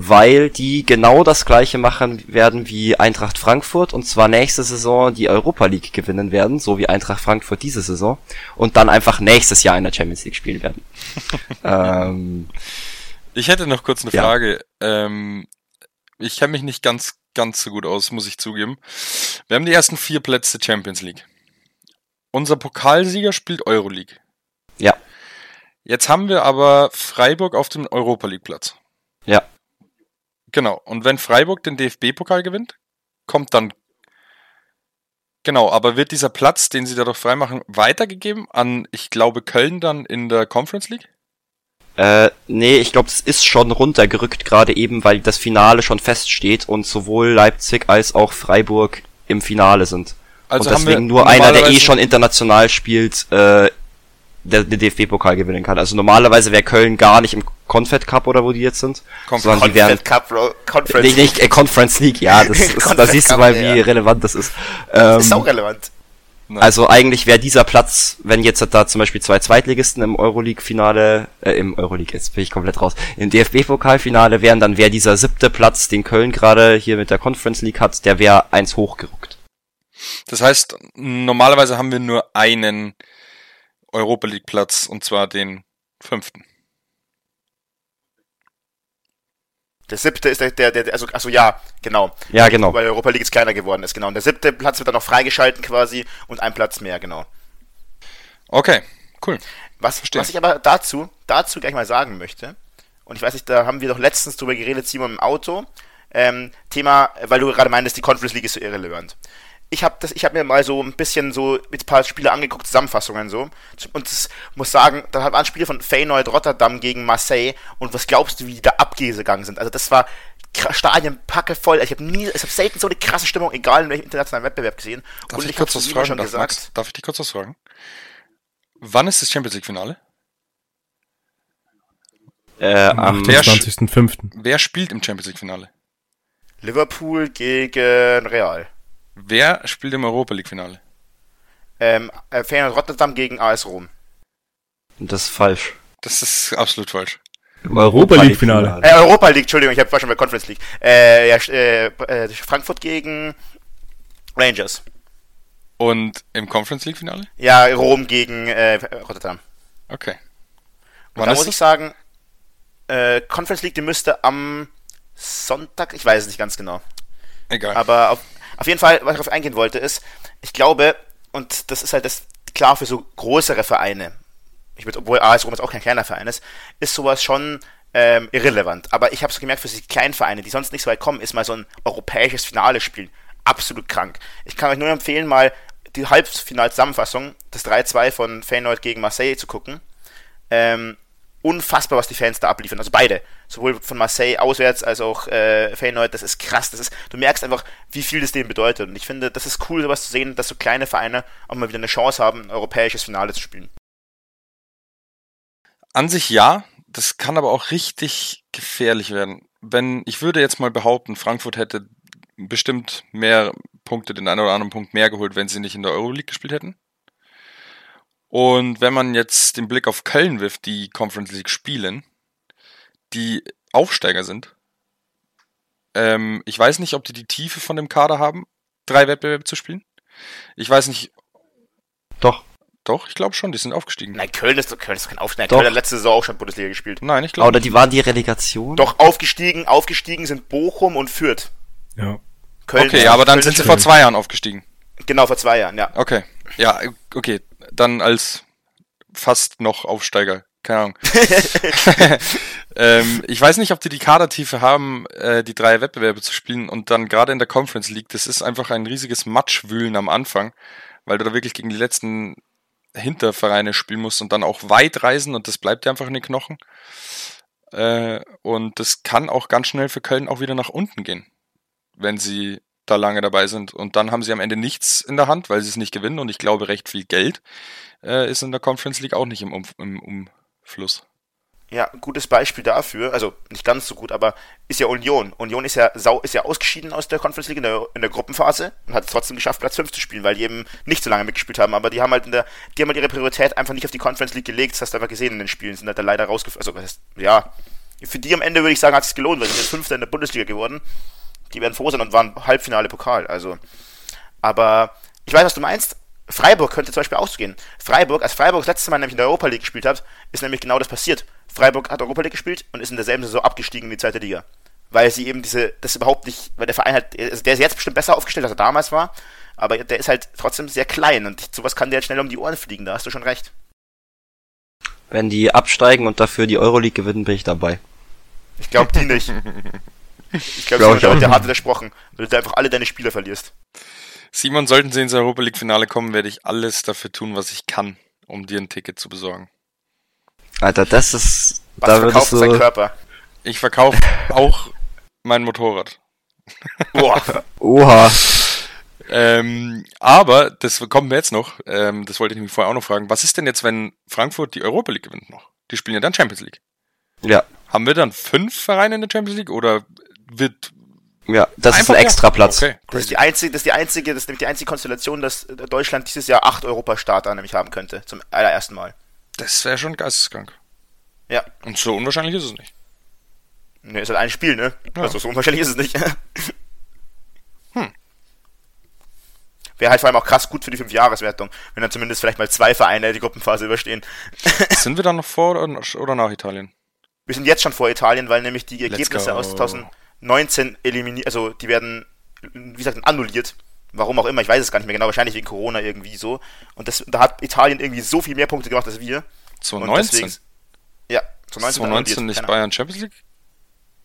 weil die genau das gleiche machen werden wie Eintracht Frankfurt und zwar nächste Saison die Europa League gewinnen werden, so wie Eintracht Frankfurt diese Saison und dann einfach nächstes Jahr in der Champions League spielen werden. [LAUGHS] ähm, ich hätte noch kurz eine ja. Frage. Ähm, ich kenne mich nicht ganz ganz so gut aus, muss ich zugeben. Wir haben die ersten vier Plätze Champions League. Unser Pokalsieger spielt Euroleague. Ja. Jetzt haben wir aber Freiburg auf dem Europa League Platz. Ja. Genau. Und wenn Freiburg den DFB-Pokal gewinnt, kommt dann. Genau, aber wird dieser Platz, den sie dadurch freimachen, weitergegeben an, ich glaube, Köln dann in der Conference League? Äh, nee, ich glaube, es ist schon runtergerückt, gerade eben, weil das Finale schon feststeht und sowohl Leipzig als auch Freiburg im Finale sind. Also und deswegen nur einer, der eh schon international spielt, äh, den DFB-Pokal gewinnen kann. Also normalerweise wäre Köln gar nicht im Confed Cup oder wo die jetzt sind. Conf sondern die werden, Cup, Bro. Conference nicht, nicht äh, Conference League, ja, das [LAUGHS] ist, da siehst du mal, ja. wie relevant das ist. Das ist Ähm, auch relevant. also eigentlich wäre dieser Platz, wenn jetzt da zum Beispiel zwei Zweitligisten im Euroleague-Finale, äh, im Euroleague, jetzt bin ich komplett raus, im DFB-Pokalfinale wären, dann wäre dieser siebte Platz, den Köln gerade hier mit der Conference League hat, der wäre eins hochgerückt. Das heißt, normalerweise haben wir nur einen Europa League Platz und zwar den fünften. Der siebte ist der, der, der also, also ja, genau. Ja, genau. Weil die Europa League jetzt kleiner geworden ist, genau. Und der siebte Platz wird dann noch freigeschalten quasi und ein Platz mehr, genau. Okay, cool. Was, Verstehe. was ich aber dazu, dazu gleich mal sagen möchte, und ich weiß nicht, da haben wir doch letztens drüber geredet, Simon, im Auto, ähm, Thema, weil du gerade meintest, die Conference League ist so irrelevant. Ich habe das, ich habe mir mal so ein bisschen so mit ein paar Spiele angeguckt, Zusammenfassungen so, und das muss sagen, da waren Spiele von Feyenoord Rotterdam gegen Marseille, und was glaubst du, wie die da abgegangen sind? Also das war Stadien packevoll. Ich habe nie, ich habe selten so eine krasse Stimmung, egal in welchem internationalen Wettbewerb gesehen. Darf und ich ich kurz habe was fragen? schon Darf, gesagt. Max, darf ich dich kurz was fragen? Wann ist das Champions League Finale? Äh, am, Wer- 20.05. Wer spielt im Champions League Finale? Liverpool gegen Real. Wer spielt im Europa League Finale? Ähm, äh, Feyenoord Rotterdam gegen AS Rom. das ist falsch. Das ist absolut falsch. Europa League Finale. Äh, Europa League, Entschuldigung, ich hab- war schon bei Conference League. Äh, ja, äh, äh, Frankfurt gegen Rangers. Und im Conference League Finale? Ja, Rom gegen äh, Rotterdam. Okay. Und Wann da muss das? ich sagen, äh, Conference League, die müsste am Sonntag, ich weiß es nicht ganz genau. Egal. Aber auf, auf jeden Fall, was ich darauf eingehen wollte, ist, ich glaube, und das ist halt das klar für so größere Vereine, ich würde, obwohl AS Rom jetzt auch kein kleiner Verein ist, ist sowas schon ähm, irrelevant. Aber ich habe so gemerkt, für die kleinen Vereine, die sonst nicht so weit kommen, ist mal so ein europäisches Finale spielen absolut krank. Ich kann euch nur empfehlen, mal die Halbfinalzusammenfassung, das 3-2 von Feyenoord gegen Marseille zu gucken. Ähm, unfassbar, was die Fans da abliefern. Also beide. Sowohl von Marseille auswärts als auch äh, Feyenoord. Das ist krass. Das ist, du merkst einfach, wie viel das denen bedeutet. Und ich finde, das ist cool, sowas zu sehen, dass so kleine Vereine auch mal wieder eine Chance haben, ein europäisches Finale zu spielen. An sich ja, das kann aber auch richtig gefährlich werden. Wenn, ich würde jetzt mal behaupten, Frankfurt hätte bestimmt mehr Punkte, den einen oder anderen Punkt mehr geholt, wenn sie nicht in der Euroleague gespielt hätten. Und wenn man jetzt den Blick auf Köln wirft, die Conference League spielen, die Aufsteiger sind, ähm, ich weiß nicht, ob die die Tiefe von dem Kader haben, drei Wettbewerbe zu spielen. Ich weiß nicht, Doch. doch, ich glaube schon, die sind aufgestiegen. Nein, Köln ist, Köln ist kein Aufsteiger. Doch. Köln hat letzte Saison auch schon Bundesliga gespielt. Nein, ich glaube Oder die waren die Relegation? Doch, aufgestiegen, aufgestiegen sind Bochum und Fürth. Ja. Köln Okay, ja, aber dann Köln sind sie vor zwei Jahren aufgestiegen. Genau, vor zwei Jahren, ja. Okay. Ja, okay. Dann als fast noch Aufsteiger. Keine Ahnung. [LAUGHS] [LAUGHS] ähm, ich weiß nicht, ob die die Kadertiefe haben, äh, die drei Wettbewerbe zu spielen und dann gerade in der Conference League, das ist einfach ein riesiges Matschwühlen am Anfang, weil du da wirklich gegen die letzten Hintervereine spielen musst und dann auch weit reisen und das bleibt dir einfach in den Knochen. Äh, und das kann auch ganz schnell für Köln auch wieder nach unten gehen, wenn sie da lange dabei sind. Und dann haben sie am Ende nichts in der Hand, weil sie es nicht gewinnen. Und ich glaube, recht viel Geld äh, ist in der Conference League auch nicht im, um im Umfluss. Ja, gutes Beispiel dafür, also nicht ganz so gut, aber ist ja Union. Union ist ja sau, ist ja ausgeschieden aus der Conference League in der, in der Gruppenphase und hat es trotzdem geschafft, Platz 5 zu spielen, weil die eben nicht so lange mitgespielt haben, aber die haben halt in der, die haben halt ihre Priorität einfach nicht auf die Conference League gelegt, das hast du einfach gesehen in den Spielen, sind halt da leider rausgefallen. Also, ja, für die am Ende würde ich sagen, hat es gelohnt, weil sie sind Fünfter in der Bundesliga geworden. Die werden froh sein und waren Halbfinale Pokal, also. Aber ich weiß, was du meinst. Freiburg könnte zum Beispiel ausgehen. Freiburg, als Freiburg das letzte Mal nämlich in der Europa League gespielt hat, ist nämlich genau das passiert. Freiburg hat Europa League gespielt und ist in derselben Saison abgestiegen in die zweite Liga. Weil sie eben diese, das überhaupt nicht, weil der Verein halt, also der ist jetzt bestimmt besser aufgestellt, als er damals war, aber der ist halt trotzdem sehr klein und sowas kann dir halt schnell um die Ohren fliegen, da hast du schon recht. Wenn die absteigen und dafür die Euroleague gewinnen, bin ich dabei. Ich glaube die nicht. [LAUGHS] Ich glaube, Glaub sie ich haben auch. der hart widersprochen, weil du da einfach alle deine Spieler verlierst. Simon, sollten sie ins Europa League Finale kommen, werde ich alles dafür tun, was ich kann, um dir ein Ticket zu besorgen. Alter, das ist, Was da verkauft sein du, Körper? Ich verkaufe auch mein Motorrad. Boah. [LAUGHS] oha, Ähm, aber, das kommen wir jetzt noch, ähm, das wollte ich nämlich vorher auch noch fragen, was ist denn jetzt, wenn Frankfurt die Europa League gewinnt noch? Die spielen ja dann Champions League. ja, Haben wir dann fünf Vereine in der Champions League oder wird ja, das Einfach ist ein extra Platz. Okay, das, ist die einzige, das ist die einzige, das ist nämlich die einzige Konstellation, dass Deutschland dieses Jahr acht Europastarter nämlich haben könnte, zum allerersten Mal. Das wäre schon geisteskrank. Ja. Und so unwahrscheinlich ist es nicht. Ne, ist halt ein Spiel, ne? Ja. Also so unwahrscheinlich ist es nicht. [LAUGHS] hm. Wäre halt vor allem auch krass gut für die Fünfjahreswertung, wenn dann zumindest vielleicht mal zwei Vereine die Gruppenphase überstehen. [LAUGHS] sind wir dann noch vor oder nach Italien? Wir sind jetzt schon vor Italien, weil nämlich die Ergebnisse aus 2000 19 eliminiert, also die werden, wie gesagt, annulliert. Warum auch immer, ich weiß es gar nicht mehr genau, wahrscheinlich wegen Corona irgendwie so. Und das, da hat Italien irgendwie so viel mehr Punkte gemacht als wir. 2019? Deswegen, ja, 2019. 2019 nicht Bayern Champions League?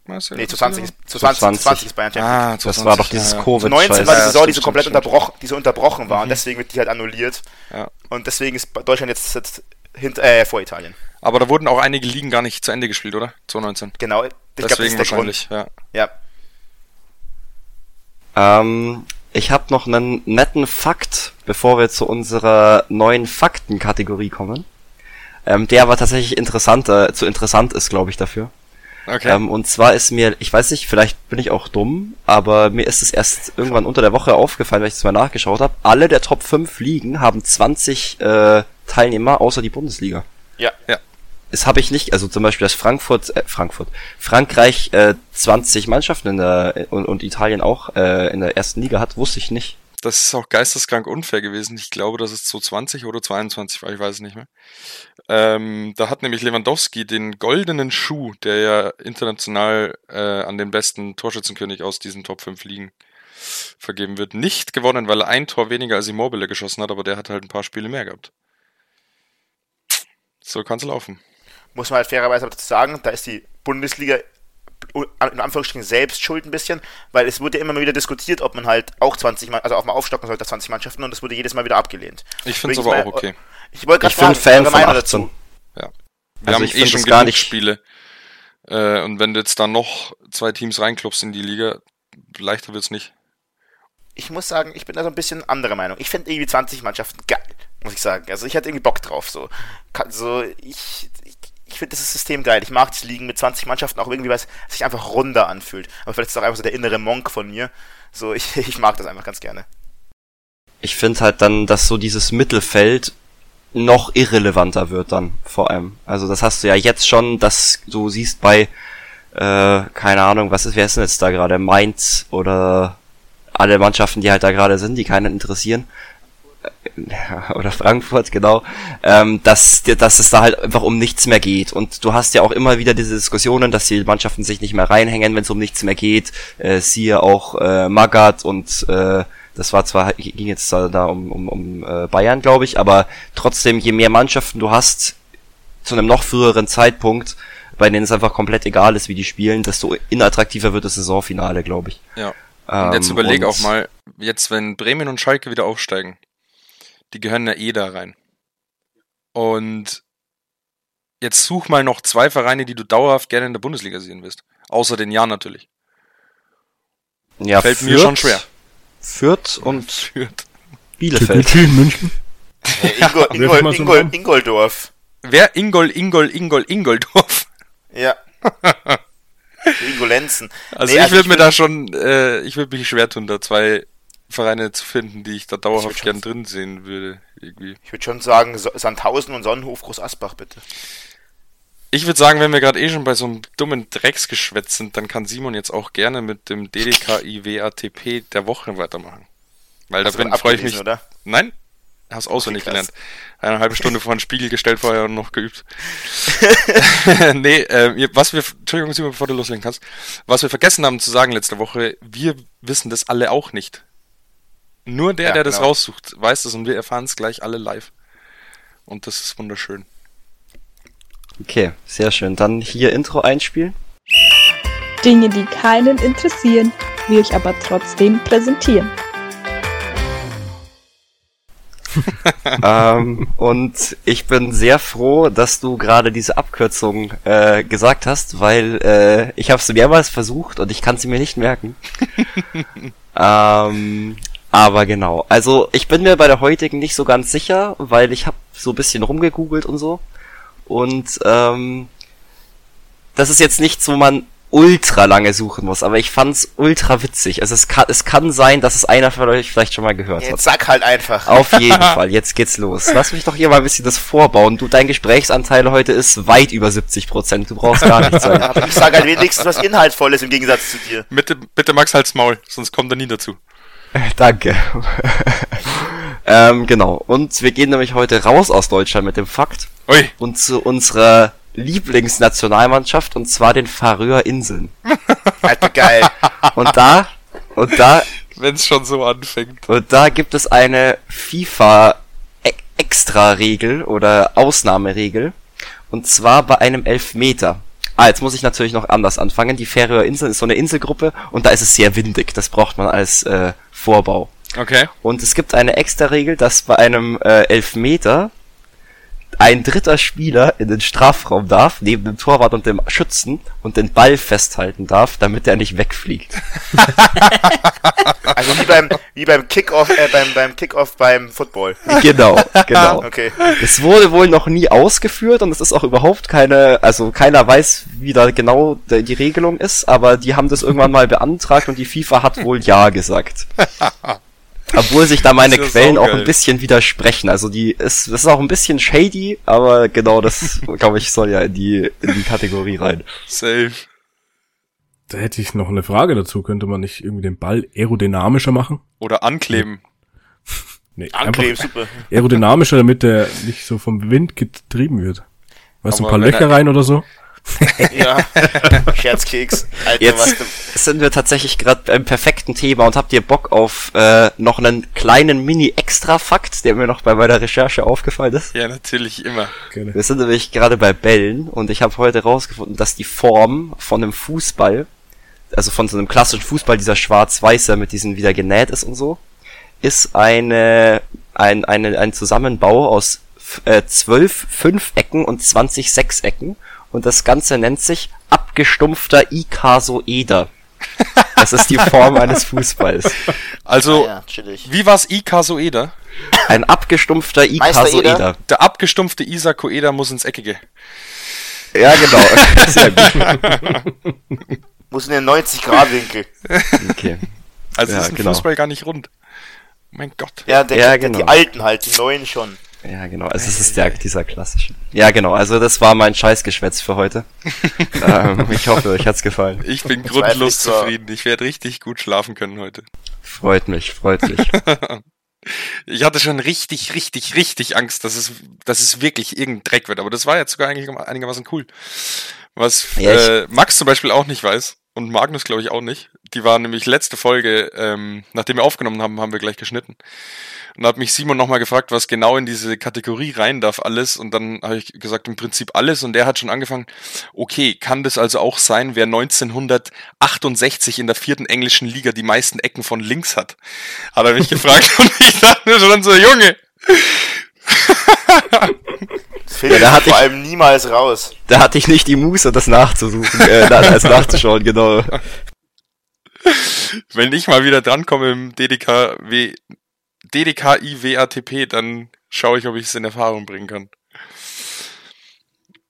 Meister? Nee, zu 20, ist, zu 20, 20. 20 ist Bayern Champions ah, League. Ah, das 20, war doch dieses ja. covid 19 war die Saison, die so komplett unterbrochen, die so unterbrochen war. Mhm. Und deswegen wird die halt annulliert. Ja. Und deswegen ist Deutschland jetzt, jetzt hint, äh, vor Italien. Aber da wurden auch einige Ligen gar nicht zu Ende gespielt, oder? 2019. Genau, ich glaub, das Deswegen ist der Grund. wahrscheinlich, ja. Ja. Ähm, ich habe noch einen netten Fakt, bevor wir zu unserer neuen Faktenkategorie kommen. Ähm, der aber tatsächlich interessanter, zu interessant ist, glaube ich, dafür. Okay. Ähm, und zwar ist mir, ich weiß nicht, vielleicht bin ich auch dumm, aber mir ist es erst irgendwann unter der Woche aufgefallen, weil ich es mal nachgeschaut habe. Alle der Top 5 Ligen haben 20 äh, Teilnehmer, außer die Bundesliga. Ja. Ja. Das habe ich nicht, also zum Beispiel, dass Frankfurt, äh, Frankfurt, Frankreich äh, 20 Mannschaften in der und, und Italien auch äh, in der ersten Liga hat, wusste ich nicht. Das ist auch geisteskrank unfair gewesen. Ich glaube, das ist 2020 oder 22, weil ich weiß es nicht mehr. Ähm, da hat nämlich Lewandowski den goldenen Schuh, der ja international äh, an den besten Torschützenkönig aus diesen Top 5 Ligen vergeben wird, nicht gewonnen, weil er ein Tor weniger als Immobile geschossen hat, aber der hat halt ein paar Spiele mehr gehabt. So kann's laufen. Muss man halt fairerweise dazu sagen, da ist die Bundesliga in Anführungsstrichen selbst schuld ein bisschen, weil es wurde immer mal wieder diskutiert, ob man halt auch 20, Mann- also auch mal aufstocken sollte, 20 Mannschaften, und das wurde jedes Mal wieder abgelehnt. Ich finde es aber ist auch okay. Ich wollte gerade bin fragen, Fan von Meinung 18. Wir Also haben ich eh schon gar genug nicht- Spiele. Äh, und wenn du jetzt da noch zwei Teams reinklopfst in die Liga, leichter wird's nicht. Ich muss sagen, ich bin da so ein bisschen anderer Meinung. Ich finde irgendwie 20 Mannschaften geil, muss ich sagen. Also ich hatte irgendwie Bock drauf, so. Kann- So, ich, ich, finde dieses System geil. Ich mag das Ligen mit 20 Mannschaften auch irgendwie, weil es sich einfach runder anfühlt. Aber vielleicht ist es auch einfach so der innere Monk von mir. So, ich, [LAUGHS] ich mag das einfach ganz gerne. Ich finde halt dann, dass so dieses Mittelfeld noch irrelevanter wird dann vor allem. Also das hast du ja jetzt schon, dass du siehst bei, äh, keine Ahnung, was ist, wer ist denn jetzt da gerade? Mainz oder alle Mannschaften, die halt da gerade sind, die keinen interessieren. Äh, [LAUGHS] Oder Frankfurt, genau. Ähm, dass, dass es da halt einfach um nichts mehr geht. Und du hast ja auch immer wieder diese Diskussionen, dass die Mannschaften sich nicht mehr reinhängen, wenn es um nichts mehr geht. Äh, siehe auch äh, Magath und äh, das war zwar, ging jetzt da, da um, um, um äh, Bayern, glaube ich, aber trotzdem, je mehr Mannschaften du hast, zu einem noch früheren Zeitpunkt, bei denen es einfach komplett egal ist, wie die spielen, desto inattraktiver wird das Saisonfinale, glaube ich. Ja. Und jetzt Ähm, überleg auch mal, jetzt wenn Bremen und Schalke wieder aufsteigen, die gehören ja eh da rein. Und jetzt such mal noch zwei Vereine, die du dauerhaft gerne in der Bundesliga sehen willst. Außer den Jahren natürlich. Ja, Fällt mir schon schwer. Fürth und [LAUGHS] Fürth. Bielefeld. München. Äh, [LAUGHS] Ingol, Ingol, Ingol, ein- Ingoldorf. Wer? Ingol, Ingol, Ingol, Ingoldorf. Ja. [LAUGHS] Ingolenzen. Also Nee, ich also würde mir da schon, äh, ich würde mich schwer tun, da zwei Vereine zu finden, die ich da dauerhaft Ich gern drin sehen würde. Irgendwie. Ich würde schon sagen, Sandhausen und Sonnenhof Groß Asbach, bitte. Ich würde sagen, wenn wir gerade eh schon bei so einem dummen Drecksgeschwätz sind, dann kann Simon jetzt auch gerne mit dem DDKIWATP der Woche weitermachen. Weil da Hast du bin freue ich mich. Oder? Nein? Hast auswendig krass. gelernt. Eine halbe Stunde [LAUGHS] vor den Spiegel gestellt vorher und noch geübt. [LAUGHS] nee, äh, was wir, Entschuldigung, Simon, bevor du loslegen kannst, was wir vergessen haben zu sagen letzte Woche, wir wissen das alle auch nicht. Nur der, Ja, der das genau. raussucht, weiß das und wir erfahren es gleich alle live. Und das ist wunderschön. Okay, sehr schön. Dann hier Intro einspielen. Dinge, die keinen interessieren, wir euch aber trotzdem präsentieren. [LAUGHS] ähm, und ich bin sehr froh, dass du gerade diese Abkürzung äh, gesagt hast, weil äh, ich habe es mehrmals versucht und ich kann sie mir nicht merken. [LAUGHS] ähm, aber genau, also ich bin mir bei der heutigen nicht so ganz sicher, weil ich habe so ein bisschen rumgegoogelt und so. Und ähm, das ist jetzt nicht so, man ultra lange suchen muss, aber ich fand's ultra witzig. Also es kann, es kann sein, dass es einer von euch vielleicht schon mal gehört Jetzt hat. sag halt einfach. Auf jeden [LAUGHS] Fall, jetzt geht's los. Lass mich doch hier mal ein bisschen das vorbauen. Du, dein Gesprächsanteil heute ist weit über 70 Prozent. Du brauchst gar nichts sagen. Aber [LAUGHS] ich sage halt wenigstens was Inhaltvolles im Gegensatz zu dir. Bitte, bitte Max, halt's Maul, sonst kommt er nie dazu. [LAUGHS] Danke. [LAUGHS] ähm, genau. Und wir gehen nämlich heute raus aus Deutschland mit dem Fakt Ui, und zu unserer Lieblingsnationalmannschaft und zwar den Färöer Inseln. [LAUGHS] Alter, geil. Und da, und da, wenn's schon so anfängt. und da gibt es eine FIFA e- oder Ausnahmeregel. Und zwar bei einem Elfmeter. Ah, jetzt muss ich natürlich noch anders anfangen. Die Färöer Inseln ist so eine Inselgruppe und da ist es sehr windig. Das braucht man als äh, Vorbau. Okay. Und es gibt eine extra Regel, dass bei einem äh, Elfmeter ein dritter Spieler in den Strafraum darf, neben dem Torwart und dem Schützen, und den Ball festhalten darf, damit er nicht wegfliegt. [LAUGHS] Also wie beim, wie beim Kickoff, äh, beim, beim Kickoff beim Football. genau, [LAUGHS] genau. Okay. Es wurde wohl noch nie ausgeführt und es ist auch überhaupt keine, also keiner weiß, wie da genau die Regelung ist, aber die haben das irgendwann mal beantragt und die FIFA hat wohl ja gesagt. [LAUGHS] Obwohl sich da meine Quellen auch ein bisschen widersprechen. Also die ist, das ist auch ein bisschen shady, aber genau das, [LAUGHS] glaube ich, soll ja in die, in die Kategorie rein. Safe. Da hätte ich noch eine Frage dazu. Könnte man nicht irgendwie den Ball aerodynamischer machen? Oder ankleben. Nee, [LAUGHS] Ankleben, super. aerodynamischer, damit der nicht so vom Wind getrieben wird. Weißt du, ein paar Löcher er- rein oder so? [LAUGHS] Ja. [LAUGHS] Scherzkeks. Alter, was Jetzt du, sind wir tatsächlich gerade beim perfekten Thema und habt ihr Bock auf äh, noch einen kleinen Mini-Extra-Fakt, der mir noch bei meiner Recherche aufgefallen ist? Ja, natürlich immer. Gerne. Wir sind nämlich gerade bei Bällen und ich habe heute rausgefunden, dass die Form von einem Fußball, also von so einem klassischen Fußball, dieser schwarz-weiße mit diesen wieder genäht ist und so, ist eine, ein, eine, ein Zusammenbau aus äh, zwölf Fünfecken und 20 Sechsecken und das Ganze nennt sich abgestumpfter Ikasoeder. Das ist die Form eines Fußballs. Also, Ah ja, wie war's Ikasoeder? Ein abgestumpfter Ikasoeder. Der abgestumpfte Isa Koeda muss ins Eckige. Ja, genau. [LAUGHS] Sehr gut. Muss in den 90-Grad-Winkel. Okay. Also Ja, ist ein genau. Fußball gar nicht rund. Mein Gott. Ja, der, Ja, der, genau. die alten halt, die neuen schon. Ja, genau. Also es ist der, dieser klassische. Ja, genau. Also das war mein Scheißgeschwätz für heute. [LAUGHS] ähm, ich hoffe, euch hat's gefallen. Ich bin grundlos zufrieden. Ich werde richtig gut schlafen können heute. Freut mich, freut mich. [LAUGHS] Ich hatte schon richtig, richtig, richtig Angst, dass es, dass es wirklich irgendein Dreck wird. Aber das war jetzt sogar eigentlich einigermaßen cool. Was Ja, äh, Max zum Beispiel auch nicht weiß und Magnus glaube ich auch nicht. Die war nämlich letzte Folge, ähm, nachdem wir aufgenommen haben, haben wir gleich geschnitten. Und da hat mich Simon nochmal gefragt, was genau in diese Kategorie rein darf, alles. Und dann habe ich gesagt, im Prinzip alles. Und der hat schon angefangen, okay, kann das also auch sein, wer 1968 in der vierten englischen Liga die meisten Ecken von links hat? Hat er mich gefragt [LAUGHS] und ich dachte schon so, Junge, [LAUGHS] Das findet da hatte vor ich- allem niemals raus. Da hatte ich nicht die Muße, das nachzusuchen, äh, als [LAUGHS] nachzuschauen, genau. wenn ich mal wieder drankomme im DDKW, DDKI-WATP, dann schaue ich, ob ich es in Erfahrung bringen kann.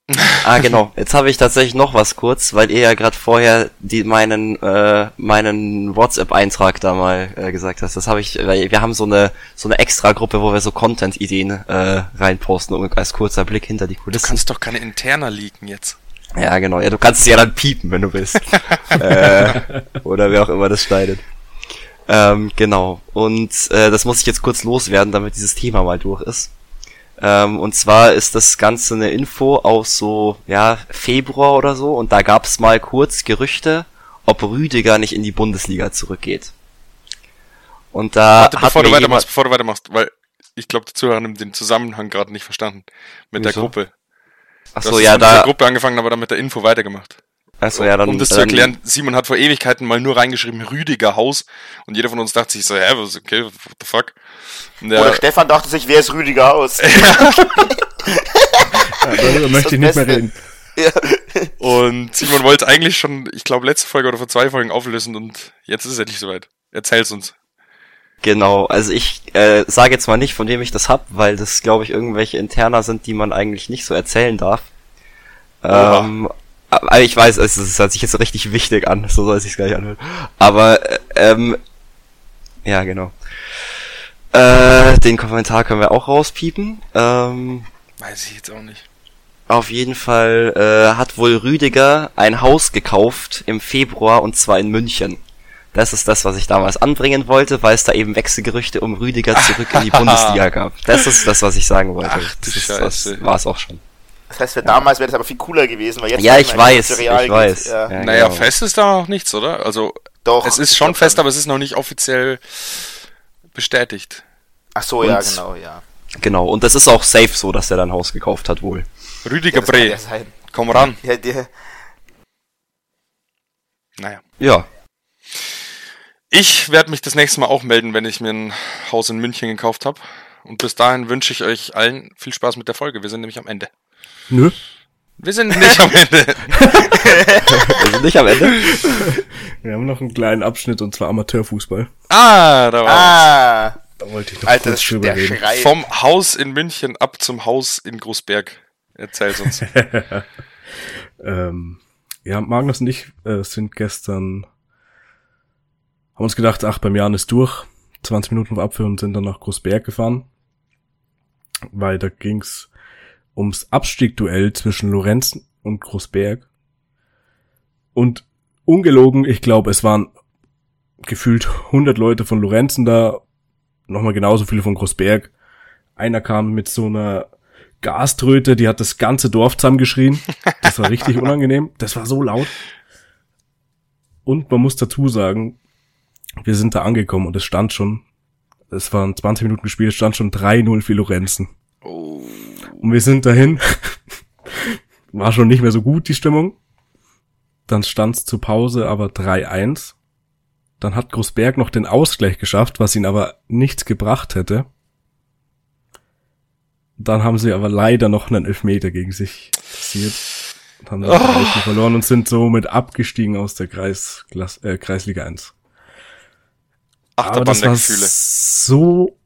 [LAUGHS] Ah, genau. Jetzt habe ich tatsächlich noch was kurz, weil ihr ja gerade vorher die meinen äh, meinen WhatsApp-Eintrag da mal äh, gesagt hast. Das habe ich, weil wir haben so eine so eine Extra-Gruppe, wo wir so Content-Ideen äh, reinposten, um als kurzer Blick hinter die Du Kulissen. kannst doch keine Interna leaken jetzt. Ja, genau. Ja, du kannst es ja dann piepen, wenn du willst. [LAUGHS] äh, oder wer auch immer das schneidet. Ähm, genau. Und äh, das muss ich jetzt kurz loswerden, damit dieses Thema mal durch ist. Ähm, und zwar ist das Ganze eine Info aus so, ja, Februar oder so. Und da gab es mal kurz Gerüchte, ob Rüdiger nicht in die Bundesliga zurückgeht. Und da Warte, hat bevor mir du weitermachst, bevor du weitermachst, weil ich glaube, die Zuhörer haben den Zusammenhang gerade nicht verstanden. Mit der Wieso? Gruppe. ach so, ja, mit der da, Gruppe angefangen, aber dann mit der Info weitergemacht. Ach so, ja, dann, um das zu dann- erklären, Simon hat vor Ewigkeiten mal nur reingeschrieben, Rüdiger Haus. Und jeder von uns dachte sich so, hä, was, okay, what the fuck? Und der, Oder Stefan dachte sich, wer ist Rüdiger Haus? [LAUGHS] Ja, darüber möchte ich nicht mehr Beste. reden. Und Simon wollte eigentlich schon, ich glaube, letzte Folge oder vor zwei Folgen auflösen und jetzt ist es endlich soweit. Erzähl's uns. Genau, also ich äh, sage jetzt mal nicht, von wem ich das hab, weil das, glaube ich, irgendwelche Interner sind, die man eigentlich nicht so erzählen darf. Ähm, aber ich weiß, es, es hört sich jetzt richtig wichtig an, so soll es sich gleich anhören. Aber äh, ähm, ja, genau. Äh, den Kommentar können wir auch rauspiepen. Ähm, Weiß ich jetzt auch nicht. auf jeden Fall äh, hat wohl Rüdiger ein Haus gekauft im Februar und zwar in München. Das ist das, was ich damals anbringen wollte, weil es da eben Wechselgerüchte um Rüdiger zurück in die [LAUGHS] Bundesliga gab. Das ist das, was ich sagen wollte. Ach, das ist, Scheiße. das war es auch schon. Das heißt, für damals wäre das aber viel cooler gewesen, weil jetzt Ja, ich weiß, ich geht, weiß. Ja. Ja, naja, genau. fest ist da noch nichts, oder? Also, Doch. es ist schon glaub, fest, aber es ist noch nicht offiziell bestätigt. Ach so, ja, Und- genau, ja. Genau, und das ist auch safe so, dass er dann ein Haus gekauft hat wohl. Rüdiger ja Bre, ja komm ran. Ja, der, Naja. Ja, Ich werde mich das nächste Mal auch melden, wenn ich mir ein Haus in München gekauft habe. Und bis dahin wünsche ich euch allen viel Spaß mit der Folge. Wir sind nämlich am Ende. Nö. Wir sind [LAUGHS] nicht am Ende. wir sind nicht am Ende. Wir haben noch einen kleinen Abschnitt und zwar Amateurfußball. Ah, da war ah, Da wollte ich doch Alter, kurz drüber der reden. Schrei. Vom Haus in München ab zum Haus in Großberg. Erzähl's uns. [LAUGHS] Ähm, ja, Magnus und ich äh, sind gestern, haben uns gedacht, ach, beim Jahren ist durch. 20 Minuten vor Abführen und sind dann nach Großberg gefahren. Weil da ging's ums Abstiegduell zwischen Lorenzen und Großberg. Und ungelogen, ich glaube, es waren gefühlt 100 Leute von Lorenzen da, nochmal genauso viele von Großberg. Einer kam mit so einer Gaströte, die hat das ganze Dorf zusammengeschrien. Das war richtig [LAUGHS] unangenehm. Das war so laut. Und man muss dazu sagen, wir sind da angekommen und es stand schon, es waren 20 Minuten gespielt, es stand schon 3-0 für Lorenzen. Oh. Und wir sind dahin. War schon nicht mehr so gut, die Stimmung. Dann stand's zur Pause aber 3-1. Dann hat Großberg noch den Ausgleich geschafft, was ihn aber nichts gebracht hätte. Dann haben sie aber leider noch einen Elfmeter gegen sich kassiert. Und haben dann oh. verloren und sind somit abgestiegen aus der Kreis, äh, Kreisliga 1. Aber Achterbahn das war so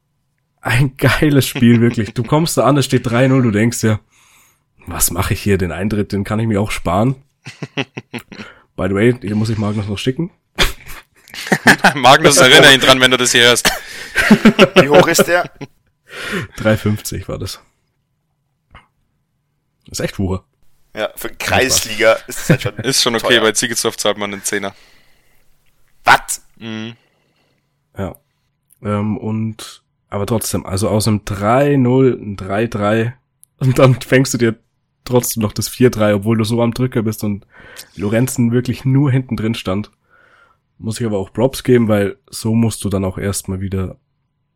ein geiles Spiel, wirklich. Du kommst da an, es steht 3-0, du denkst ja, was mache ich hier? Den Eintritt, den kann ich mir auch sparen. By the way, hier muss ich Magnus noch schicken. [LAUGHS] Magnus, erinnere ihn dran, wenn du das hier hörst. Wie hoch ist der? 3,50 war das. Das ist echt Wucher. Ja, für Kreisliga ist das halt schon. Ist schon okay, teuer. bei Ziegesdorf zahlt man einen Zehner. Was? Mhm. Ja. Ähm, und, aber trotzdem, also aus einem 3-0 ein 3-3 und dann fängst du dir trotzdem noch das 4-3, obwohl du so am Drücker bist und Lorenzen wirklich nur hinten drin stand. Muss ich aber auch Props geben, weil so musst du dann auch erstmal wieder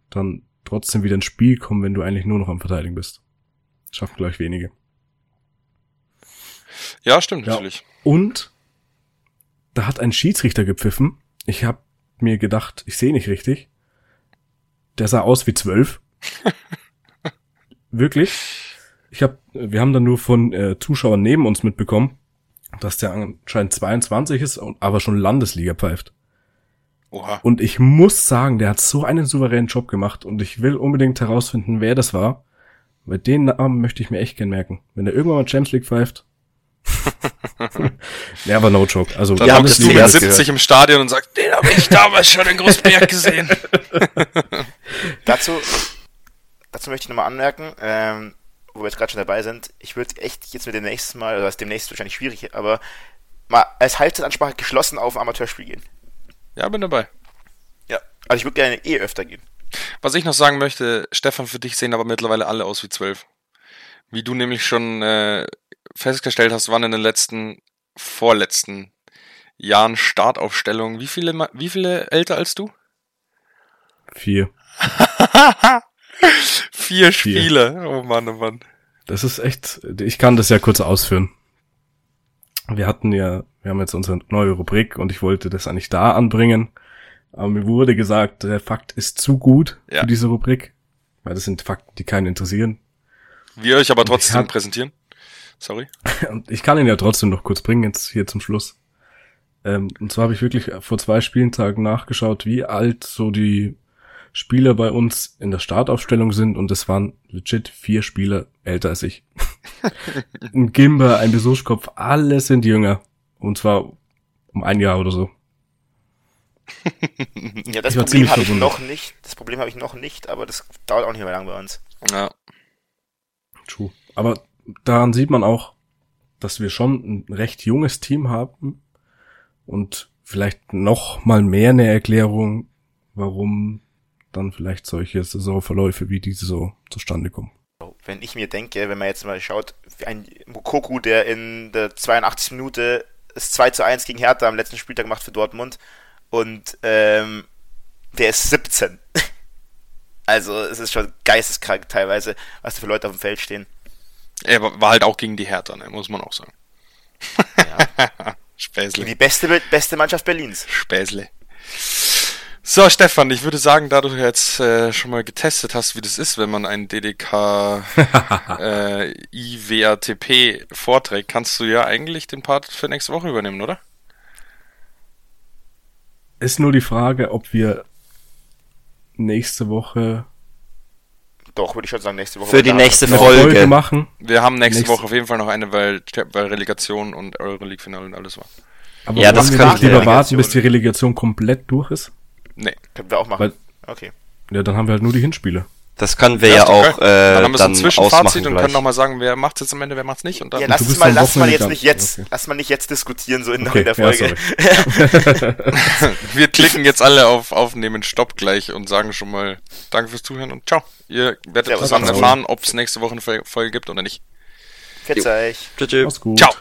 dann trotzdem wieder ins Spiel kommen, wenn du eigentlich nur noch am Verteidigen bist. Schaffen gleich wenige. Ja, stimmt Ja. natürlich. Und da hat ein Schiedsrichter gepfiffen. Ich habe mir gedacht, ich sehe nicht richtig. Der sah aus wie zwölf. [LAUGHS] Wirklich. Ich hab, wir haben dann nur von äh, Zuschauern neben uns mitbekommen, dass der anscheinend 22 ist, aber schon Landesliga pfeift. Oha. Und ich muss sagen, der hat so einen souveränen Job gemacht und ich will unbedingt herausfinden, wer das war. Weil den Namen möchte ich mir echt gern merken. Wenn er irgendwann mal Champions League pfeift. [LAUGHS] ja, aber no joke. Also Dann Ja, das du mit hast 70 im Stadion und sagst, den habe ich damals schon in Großberg gesehen. [LAUGHS] Dazu, dazu möchte ich nochmal anmerken, ähm, wo wir jetzt gerade schon dabei sind, ich würde echt jetzt mit dem nächsten Mal, oder das ist demnächst wahrscheinlich schwierig, aber mal als Halbzeitansprache geschlossen auf ein Amateurspiel gehen. Ja, bin dabei. Ja. Also ich würde gerne eh öfter gehen. Was ich noch sagen möchte, Stefan, für dich sehen aber mittlerweile alle aus wie zwölf. Wie du nämlich schon äh, festgestellt hast, waren in den letzten, vorletzten Jahren Startaufstellungen. Wie viele, wie viele älter als du? vier. [LAUGHS] Vier Spiele. Oh Mann, oh Mann. Das ist echt, ich kann das ja kurz ausführen. Wir hatten ja, wir haben jetzt unsere neue Rubrik und ich wollte das eigentlich da anbringen. Aber mir wurde gesagt, der Fakt ist zu gut Ja. für diese Rubrik. Weil das sind Fakten, die keinen interessieren. Wir euch aber Und trotzdem hab- präsentieren. Sorry. [LAUGHS] Und ich kann ihn ja trotzdem noch kurz bringen, jetzt hier zum Schluss. Ähm, und zwar habe ich wirklich vor zwei Spieltagen nachgeschaut, wie alt so die Spieler bei uns in der Startaufstellung sind und es waren legit vier Spieler älter als ich. [LAUGHS] ein Gimber, ein Besuchskopf, alle sind jünger. Und zwar um ein Jahr oder so. [LAUGHS] ja, das Ich war Problem ziemlich habe ich noch nicht. Das Problem habe ich noch nicht, aber das dauert auch nicht mehr lang bei uns. Ja. True. Aber daran sieht man auch, dass wir schon ein recht junges Team haben und vielleicht noch mal mehr eine Erklärung, warum dann vielleicht solche Saisonverläufe wie diese so zustande kommen. Wenn ich mir denke, wenn man jetzt mal schaut, wie ein Mukoku, der in der 82. Minute das 2 zu 1 gegen Hertha am letzten Spieltag macht für Dortmund und ähm, der ist 17. [LAUGHS] Also es ist schon geisteskrank teilweise, was da für Leute auf dem Feld stehen. Er war war halt auch gegen die Hertha, ne? muss man auch sagen. Ja. [LAUGHS] Späßle. Die beste, beste Mannschaft Berlins. Späßle. So, Stefan, ich würde sagen, da du jetzt äh, schon mal getestet hast, wie das ist, wenn man einen DDK [LAUGHS] äh, IWATP vorträgt, kannst du ja eigentlich den Part für nächste Woche übernehmen, oder? Ist nur die Frage, ob wir nächste Woche Doch, würde ich schon sagen, nächste Woche. Für die nächste Folge. Folge machen. Wir haben nächste, Nächste- Woche auf jeden Fall noch eine, weil, weil Relegation und Euroleague-Finale und alles war. Aber Ja, das nicht wir. lieber warten, bis die. Relegation komplett durch ist. Nee. Können wir auch machen. Weil- okay. Ja, dann haben wir halt nur die Hinspiele. Das können wir Ja, ja auch äh, dann haben wir so ein dann Zwischenfazit und gleich. können nochmal sagen, wer macht's jetzt am Ende, wer macht's nicht. Und dann Ja, lass mal, lass mal jetzt nicht jetzt, okay. lass mal nicht jetzt diskutieren, so in, Okay, [LAUGHS] der ja, Folge. [LAUGHS] [LAUGHS] wir klicken jetzt alle auf Aufnehmen, Stopp gleich und sagen schon mal Danke fürs Zuhören und ciao. Ihr werdet zusammen erfahren, ob es nächste Woche eine Folge gibt oder nicht. Verzeih. Tschüss, tschüss. Mach's gut. Ciao.